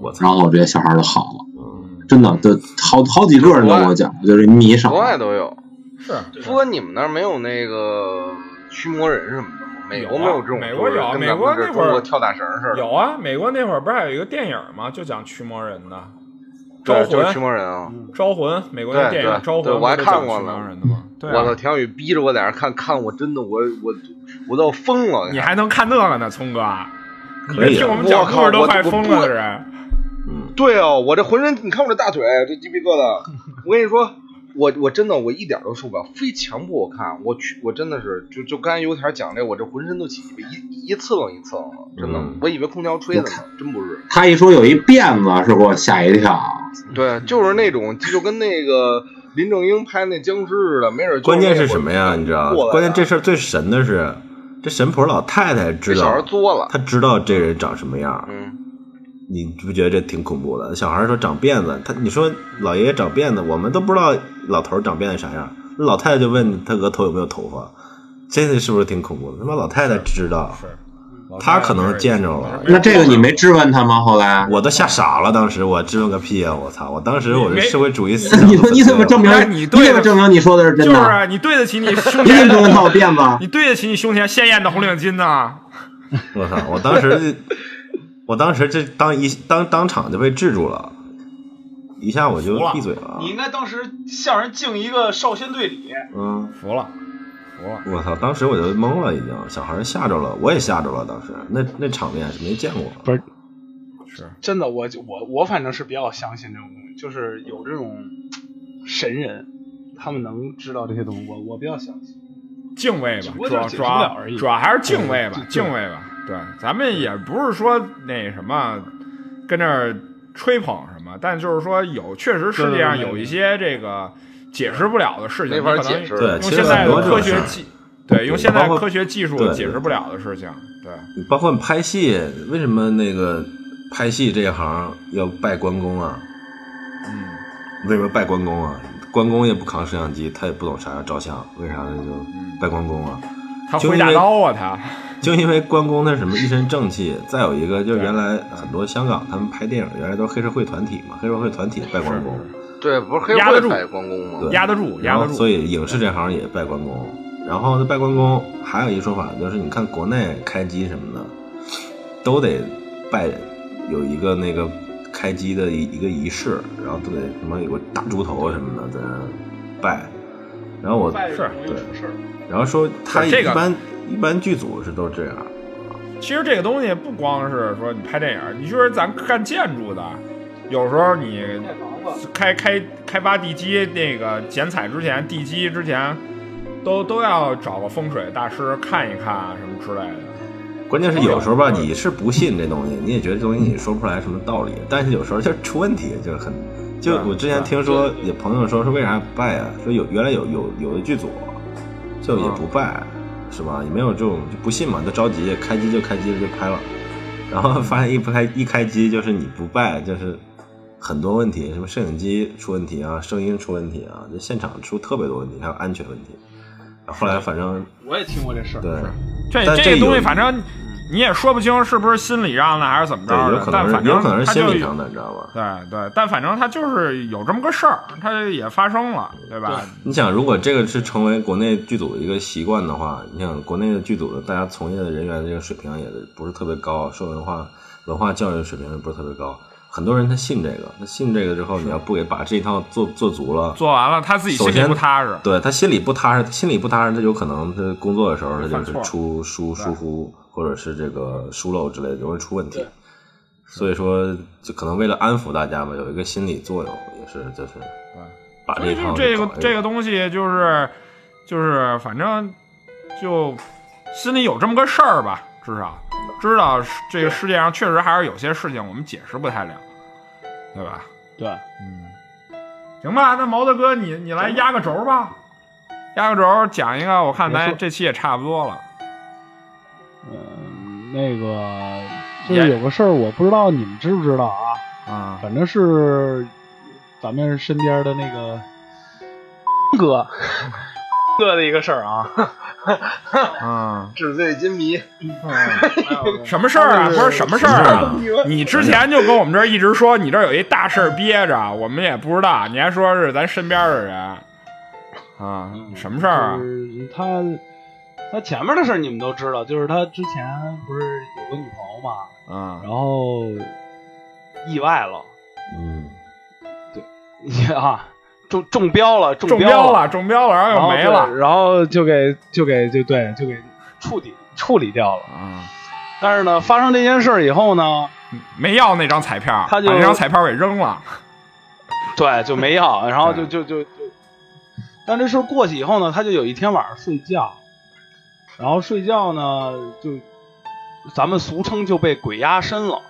我操！然后这些小孩就好了。嗯，真的，就好好几个人都跟我讲，就是米少国，外都有。是不过你们那儿没有那个驱魔人什么的吗？美国没有这种，美国有美国那会儿跳大绳似的。有啊，美国那会儿不是还有一个电影吗？就讲驱魔人的，招对，就是驱魂，魔人啊！招魂，美国那电影招魂，我还看过呢驱魔人的吗？对啊我操，，田小雨逼着我在那儿看，看我真的我我我都要疯了。你还能看那个呢，聪哥？可以啊这听我们讲故事都快疯我靠我了这人，嗯，对哦，我这浑身，你看我这大腿，这鸡皮疙瘩。我跟你说，我我真的我一点都受不了，非强迫我看，我去，我真的是就就刚才油田讲这，我这浑身都起鸡皮，一一次冷一次冷的，真的，嗯我以为空调吹的呢，真不是。他一说有一辫子，是给我吓一跳。对，就是那种，就跟那个林正英拍那僵尸似的，没准就是关键是什么呀？你知道关键这事儿最神的是，这神婆老太太知这小孩道，作了，她知道这人长什么样。嗯，你不觉得这挺恐怖的？小孩说长辫子，他你说老爷爷长辫子，我们都不知道老头长辫子啥样。老太太就问他额头有没有头发，这个是不是挺恐怖的？他妈老太太知道，是，他可能见着了。那这个你没质问他吗？后来我都吓傻了，当时我质问个屁啊！我操！我当时我这社会主义思想你你怎么证明你你对的怎么证明你说的是真的就是？啊你对得起你 <laughs> 胸你怎么证明前，他有辫子？你对得起你胸前鲜艳的红领巾呢？<laughs> 我操！我当时，我当时这当一当当场就被制住了，一下我就闭嘴了。你应该当时向人敬一个少先队礼，嗯，服了，服了。我操！当时我就懵了，已经小孩吓着了，我也吓着了。当时那那场面是没见过。不是是真的，我就我我反正是比较相信这种东西，就是有这种神人，他们能知道这些东西，我我比较相信。敬畏吧主要主要主要还是敬畏吧敬畏吧。对，咱们也不是说那什么跟那儿吹捧什么，但就是说有，确实世界上有一些这个解释不了的事情，没法你可能解释对用其实很现在的多科学技，对，用现在科学技术对解释不了的事情，对，包括拍戏，为什么那个拍戏这一行要拜关公啊？嗯，为什么拜关公啊？关公也不扛摄像机，他也不懂啥叫照相，为啥呢？就拜关公啊？他挥大就因为刀啊，他，<laughs> 就因为关公那什么一身正气，再有一个就是原来很多香港他们拍电影原来都是黑社会团体嘛，黑社会团体拜关公，对，不是黑压得住拜关公吗？对压得住，压得住，然后所以影视这行也拜关公。然后呢，拜关公还有一说法就是，你看国内开机什么的，都得拜有一个那个开机的一一个仪式，然后都得什么有个大猪头什么的在那拜。然后我拜是容易出事儿。然后说他一这个般一般剧组是都这样，其实这个东西不光是说你拍电影，你说咱干建筑的，有时候你开开开发地基那个剪彩之前，地基之前都都要找个风水大师看一看啊什么之类的。关键是有时候吧，你是不信这东西，你也觉得这东西你说不出来什么道理，但是有时候就出问题，就是很，就我之前听说有朋友说说为啥不拜啊？说有原来有有有的剧组就也不拜，是吧？也没有这种就不信嘛，就着急开机就开机了就拍了，然后发现一不开一开机就是你不拜就是很多问题，什么摄影机出问题啊，声音出问题啊，这现场出特别多问题，还有安全问题。后后来反正我也听过这事儿。对，这但这个东西，反正你也说不清是不是心理上的还是怎么着对，有的，可能但反正是有可能是心理上的，你知道吧？对对，但反正他就是有这么个事儿，它也发生了，对吧？你想，如果这个是成为国内剧组的一个习惯的话，你想国内的剧组的大家从业的人员这个水平也不是特别高，受文化文化教育水平也不是特别高，很多人他信这个，他信这个之后，你要不给把这一套做做足了，做完了，他自己心里首先不踏实。对他心里不踏实，心里不踏实，他有可能他工作的时候他就是出疏疏忽或者是这个疏漏之类的，容易出问题。所以说，就可能为了安抚大家吧，有一个心理作用，也是就是把这一套这个这个东西就是就是反正就心里有这么个事儿吧，至少。知道这个世界上确实还是有些事情我们解释不太了，对吧？对，嗯，行吧，那毛子哥你你来压个轴吧，压个轴讲一个，我看咱这期也差不多了。嗯，那个就是有个事儿，我不知道你们知不知道啊？啊，反正是咱们身边的那个哥哥的一个事儿啊。嗯，纸醉金迷，什么事儿啊？不是什么事儿啊？你之前就跟我们这儿一直说你这儿有一大事儿憋着，我们也不知道，你还说是咱身边的人。啊？什么事儿啊？他他前面的事儿你们都知道，就是他之前不是有个女朋友嘛，嗯然后意外了，嗯，对 <laughs> 啊，中中标了，中标标了，中标了，然后又没了。然后就给就给就对就给处理处理掉了。嗯，但是呢，发生这件事儿以后呢，没要那张彩票，他就把那张彩票给扔了。<laughs> 对，就没要，然后就就就就，但这事儿过去以后呢，他就有一天晚上睡觉，然后睡觉呢，就咱们俗称就被鬼压身了。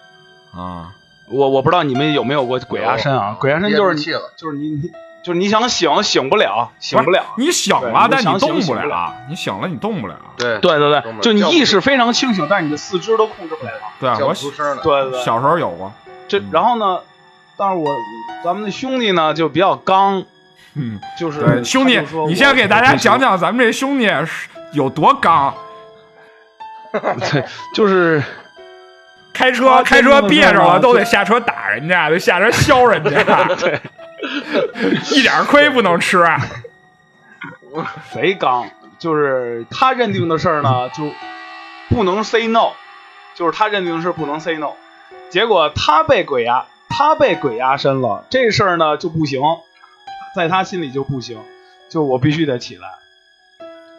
啊，我我不知道你们有没有过鬼压身啊？鬼压身就是气了就是你你就是你想醒醒不了，醒不了。你醒了，但你动不醒醒不了。你醒了，你动不了。对对对对，就你意识非常清醒，但是你的四肢都控制不了。对，叫我不出声了。对对对，小时候有过。这然后呢，但是我咱们的兄弟呢就比较刚，嗯，就是，兄弟你先给大家讲讲咱们这兄弟是有多刚。<laughs> 对，就是开车他开车真的憋着了，都得下车打人家，得下车削人家，<laughs> 对，<laughs> 一点亏不能吃。啊 <laughs> 贼刚，就是他认定的事儿呢，就不能 say no，就是他认定的事不能 say no，结果他被鬼压，他被鬼压身了，这事儿呢就不行，在他心里就不行，就我必须得起来。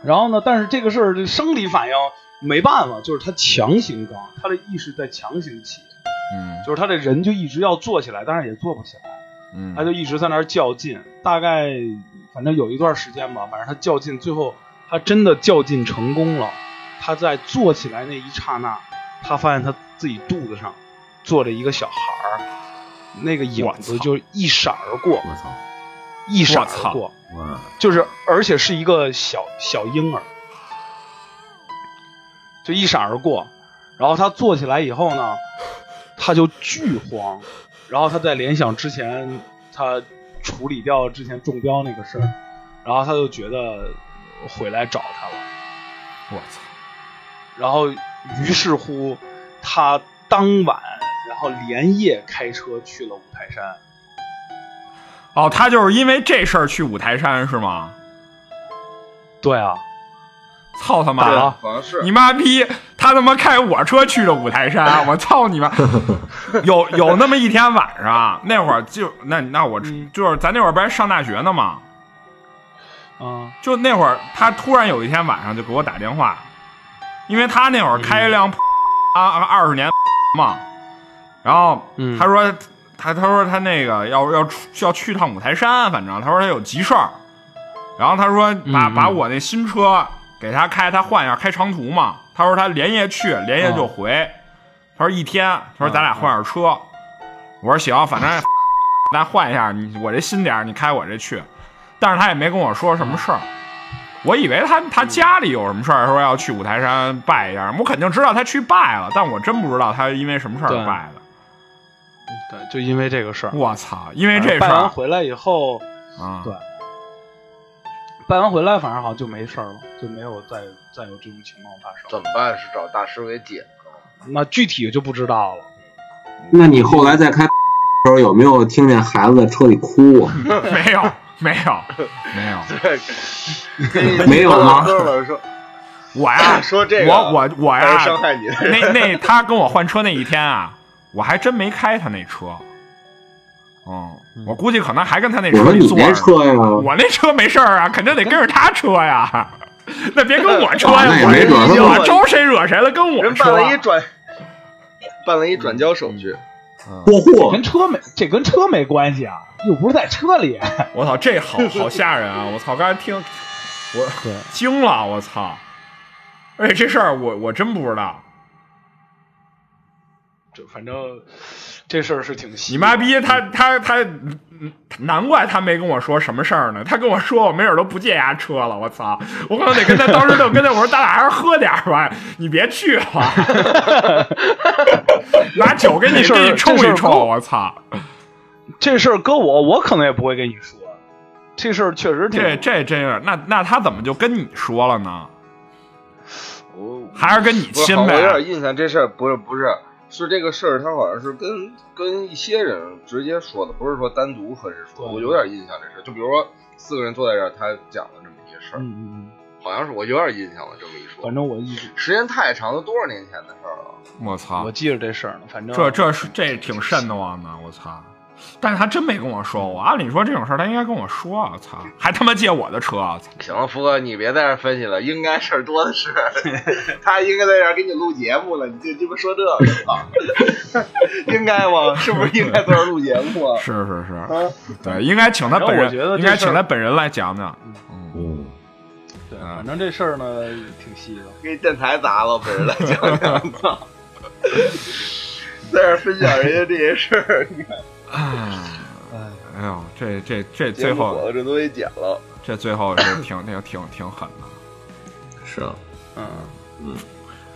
然后呢，但是这个事儿这生理反应没办法，就是他强行刚，他的意识在强行起，嗯就是他这人就一直要坐起来，但是也坐不起来。嗯他就一直在那儿较劲，大概反正有一段时间吧，反正他较劲，最后他真的较劲成功了。他在坐起来那一刹那，他发现他自己肚子上坐着一个小孩儿，那个影子就一闪而过，我操，一闪而过，哇，就是而且是一个小小婴儿，就一闪而过。然后他坐起来以后呢，他就巨慌，然后他在联想之前他处理掉之前中标那个事儿，然后他就觉得回来找他了，我操，然后于是乎他当晚然后连夜开车去了五台山。哦，他就是因为这事儿去五台山是吗？对啊，操他妈的咋了！好像是你妈逼，他他妈开我车去的五台山，我操你妈！<laughs> 有有那么一天晚上，那会儿就那那我嗯就是咱那会儿不是上大学呢吗？嗯就那会儿，他突然有一天晚上就给我打电话，因为他那会儿开一辆啊二十年嘛，然后嗯他说他他说他那个要要出要去趟五台山，反正他说他有急事儿，然后他说把、把我那新车给他开，他换一下开长途嘛。他说他连夜去，连夜就回。他说一天，他说咱俩换点车。我说行，反正咱换一下，你我这新点，你开我这去。但是他也没跟我说什么事儿。我以为他他家里有什么事儿，说要去五台山拜一下，我肯定知道他去拜了，但我真不知道他因为什么事儿拜的。对，就因为这个事儿。我操！因为这事办完回来以后，啊，对办完回来，反正好像就没事儿了，就没有再再有这种情况发生。怎么办？是找大师给解吗？那具体就不知道了。那你后来在开的时候有没有听见孩子在车里哭啊？没有没有没有，对，没有吗哥们儿说我呀，<laughs> 说这个，我我我呀，伤害你的。<laughs> 那那他跟我换车那一天啊，我还真没开他那车。嗯，我估计可能还跟他那车里坐着。那车呀，我那车没事儿啊，<laughs> 肯定得跟着他车呀。<laughs> 那别跟我车呀，<laughs> 我我招谁惹谁了？跟我办了一转，办了一转交手续，过户跟车没，这跟车没关系啊，又不是在车里。我操，这好好吓人啊！我操，刚才听我惊了，我操！而且这事儿我我真不知道。这反正这事儿是挺细。你妈逼他他他，嗯难怪他没跟我说什么事儿呢。他跟我说，我没准都不借他车了。我操！我可能得跟他当时就跟他我说，咱俩还是喝点儿吧，你别去了，<laughs> 拿酒给你给你冲一冲。我操！这事儿搁我，我可能也不会跟你说。这事儿确实挺这这真是，那那他怎么就跟你说了呢？我还是跟你亲不是好我有？点印象，这事儿不是不是是这个事儿，他好像是跟跟一些人直接说的，不是说单独和谁说。我有点印象这事儿，就比如说四个人坐在这儿，他讲了这么一个事儿，嗯嗯嗯，好像是我有点印象了。这么一说，反正我一直时间太长了，多少年前的事儿了。我操我！记着这事儿呢。反正这这是这挺瘆得慌的，我操！但是他真没跟我说，我按理说这种事儿他应该跟我说，我操！还他妈借我的车，啊！行了，福哥，你别在这分析了，应该事儿多的是。<laughs> 他应该在这儿给你录节目了，你就鸡巴说这个，操！<laughs> 应该吗？是不是应该在这儿录节目啊？<laughs> 是是是，啊，对，应该请他本人反正我觉得，应该请他本人来讲讲。嗯，嗯，对，反正这事儿呢挺细的。给电台砸了，本人来讲讲，操！在这儿分享人家这些事儿，你看哎呦，这这这最后这都给剪了。这最后是挺挺挺挺狠的，是啊，嗯，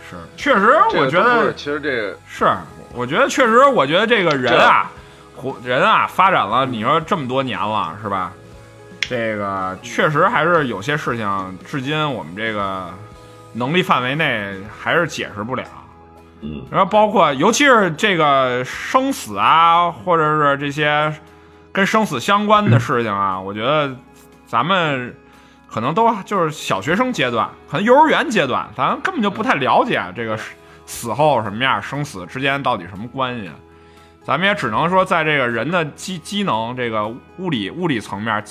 是确实，我觉得其实这个是，我觉得确实，我觉得这个人啊，活人啊，发展了，你说这么多年了，是吧？这个确实还是有些事情，至今我们这个能力范围内还是解释不了。嗯，然后包括尤其是这个生死啊，或者是这些跟生死相关的事情啊，我觉得咱们可能都就是小学生阶段，可能幼儿园阶段，咱根本就不太了解这个死后什么样，生死之间到底什么关系。咱们也只能说，在这个人的机机能这个物理物理层面、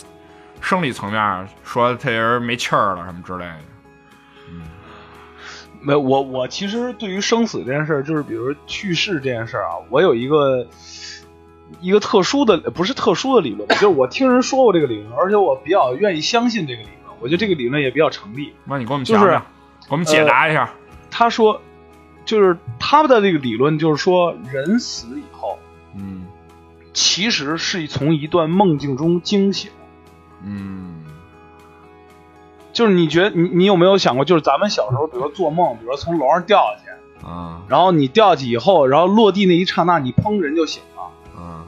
生理层面，说他人没气儿了什么之类的。没有我我其实对于生死这件事儿，就是比如去世这件事儿啊，我有一个一个特殊的，不是特殊的理论，就是我听人说过这个理论，而且我比较愿意相信这个理论，我觉得这个理论也比较成立。那你给我们就是讲讲，给我们解答一下。他说，就是他们的这个理论就是说，人死以后嗯其实是从一段梦境中惊醒。嗯就是你觉得你你有没有想过，就是咱们小时候，比如说做梦，比如说从楼上掉下去，啊然后你掉下去以后，然后落地那一刹那，你砰人就醒了，嗯，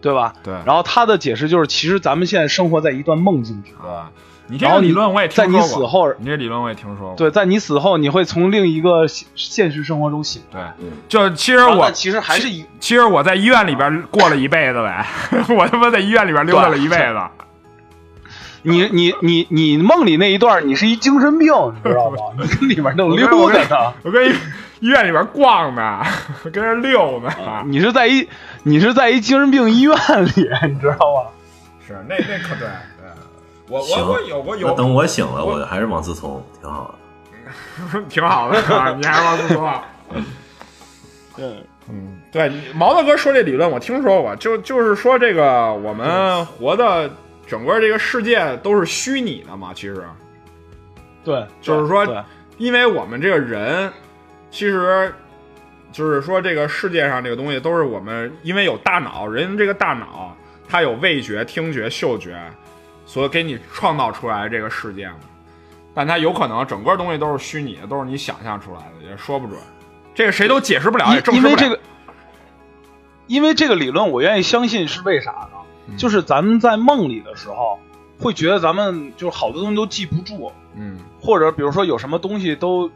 对吧？对然后他的解释就是，其实咱们现在生活在一段梦境之中。啊，你这理论我也听在说过，你死后，你这理论我也听说过。对，在你死后，你会从另一个现现实生活中醒来。对，就其实我其实还是一其实我在医院里边过了一辈子呗，<laughs> 我他妈在医院里边溜达了一辈子。你你你你梦里那一段，你是一精神病，你知道吗？<laughs> 你跟里面弄溜达呢，我跟医医院里边逛呢，<laughs> 跟人溜呢。你是在一你是在一精神病医院里，你知道吗？是那那可对，对我我我有我有那等我醒了，我我还是王思聪，挺好的。<laughs> 挺好的，啊你还是王思聪啊。嗯嗯，对，毛子哥说这理论我听说过，就就是说这个我们活的整个这个世界都是虚拟的嘛，其实对，就是说因为我们这个人，其实就是说这个世界上这个东西都是我们因为有大脑，人这个大脑它有味觉、听觉、嗅觉，所以给你创造出来这个世界嘛。但它有可能整个东西都是虚拟的，都是你想象出来的，也说不准。这个谁都解释不了，也证实不了。因因为这个，因为这个理论，我愿意相信是为啥呢？嗯就是咱们在梦里的时候，会觉得咱们就是好多东西都记不住，嗯或者比如说有什么东西都，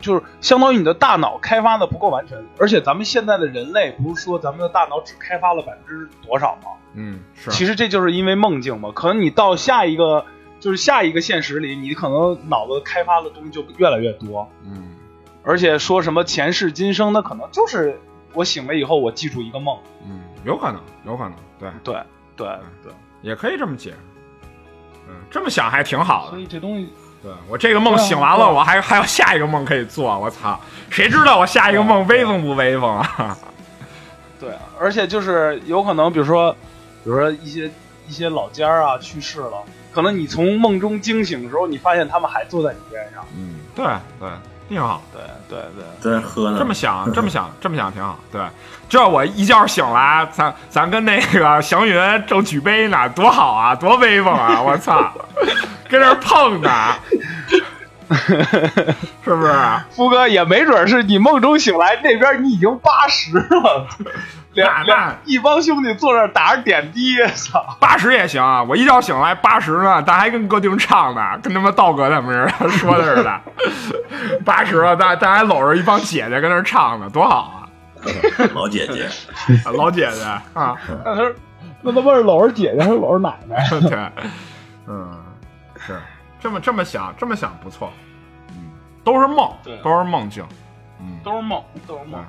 就是相当于你的大脑开发的不够完全。而且咱们现在的人类不是说咱们的大脑只开发了百分之多少吗？嗯，是。其实这就是因为梦境嘛。可能你到下一个就是下一个现实里，你可能脑子开发的东西就越来越多。嗯而且说什么前世今生，那可能就是我醒了以后我记住一个梦。嗯，有可能，有可能，对，对对对，也可以这么解释。嗯，这么想还挺好的。所以这东西对我这个梦醒完了，我还还有下一个梦可以做。我操，谁知道我下一个梦威风不威风啊？<laughs> 对，而且就是有可能，比如说，比如说一些一些老家儿啊去世了，可能你从梦中惊醒的时候，你发现他们还坐在你边上。嗯，对对，挺好。对对对，在那喝呢。这么想，<laughs> 这么想，这么想挺好。对，这我一觉醒来，咱咱跟那个祥云正举杯呢，多好啊，多威风啊！我操，<laughs> 跟这儿碰呢，是不是？<laughs> 福哥也没准是你梦中醒来，那边你已经八十了，两那一帮兄弟坐那儿打着点滴，操！八十也行啊！我一觉醒来八十呢，咱还跟歌厅唱呢，跟他妈道哥他们似的 <laughs> 说的似的。八十了，咱咱还搂着一帮姐姐跟那儿唱呢，多好啊老姐姐，啊！老姐姐啊，<laughs> 那他是那他妈是搂着姐姐还是搂着奶奶？<laughs> 对，嗯，是这么这么想，这么想不错，嗯，都是梦对，都是梦境，嗯，都是梦，都是梦。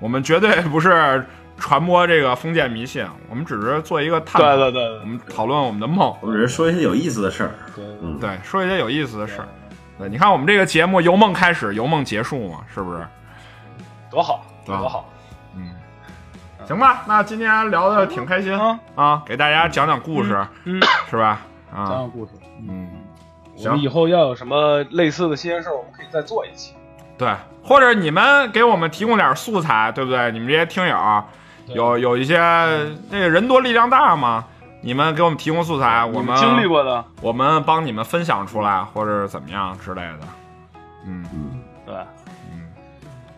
我们绝对不是传播这个封建迷信，我们只是做一个探讨，对对对我们讨论我们的梦，我们只是说一些有意思的事儿。对对嗯，对，说一些有意思的事儿。对，你看我们这个节目由梦开始，由梦结束嘛，是不是？多好，多好。嗯，行吧，那今天聊的挺开心嗯啊，给大家讲讲故事，嗯，是吧？讲啊，讲讲故事。嗯，我们以后要有什么类似的新鲜事儿，我们可以再做一期。对，或者你们给我们提供点素材，对不对？你们这些听友有有一些那个人多力量大嘛，你们给我们提供素材，我们经历过的，我们帮你们分享出来，或者怎么样之类的。嗯。对，嗯，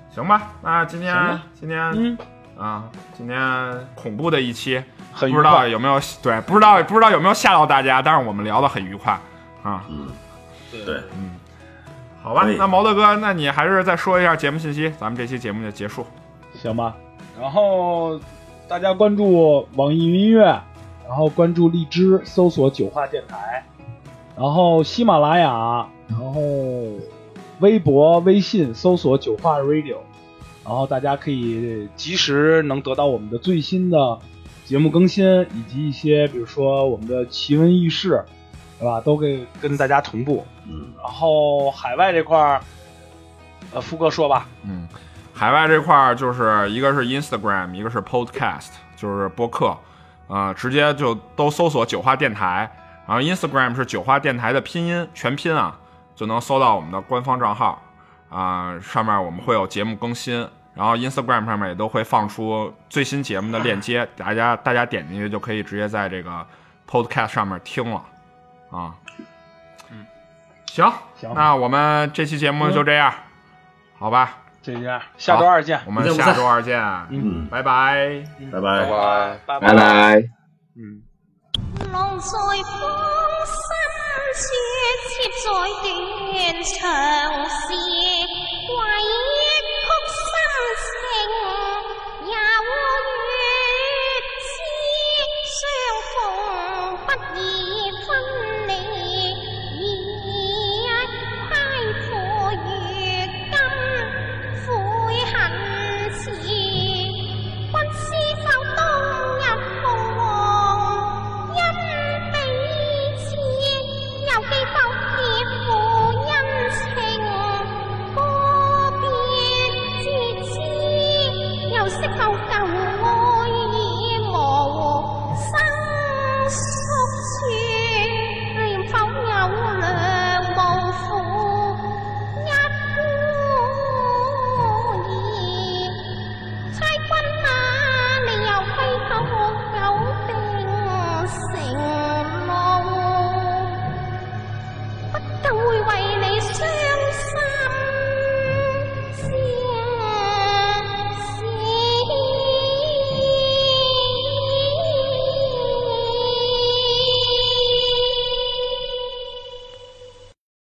行吧，那今天今天嗯，啊，今天恐怖的一期，很不知道。有没有对，不知道不知道有没有吓到大家，但是我们聊得很愉快啊。嗯，对。对，嗯，好吧那毛大哥，那你还是再说一下节目信息，咱们这期节目就结束。行吧。然后大家关注网易云音乐，然后关注荔枝，搜索“九话电台”，然后喜马拉雅，然后微博、微信搜索“九话 Radio”，然后大家可以及时能得到我们的最新的节目更新，以及一些比如说我们的奇闻异事，对吧？都给跟大家同步。嗯，然后海外这块儿，呃，富哥说吧。嗯，海外这块儿就是一个是 Instagram，一个是 Podcast，就是播客，啊、直接就都搜索九话电台，然后 Instagram 是九话电台的拼音全拼啊，就能搜到我们的官方账号。啊、上面我们会有节目更新，然后 Instagram 上面也都会放出最新节目的链接，大家大家点进去就可以直接在这个 Podcast 上面听了。啊。嗯，行，行。那我们这期节目就这样，好吧？这样，下周二见。我们下周二见，嗯，拜拜。拜拜。拜。拜拜拜。嗯。浪在风山雪，接在断肠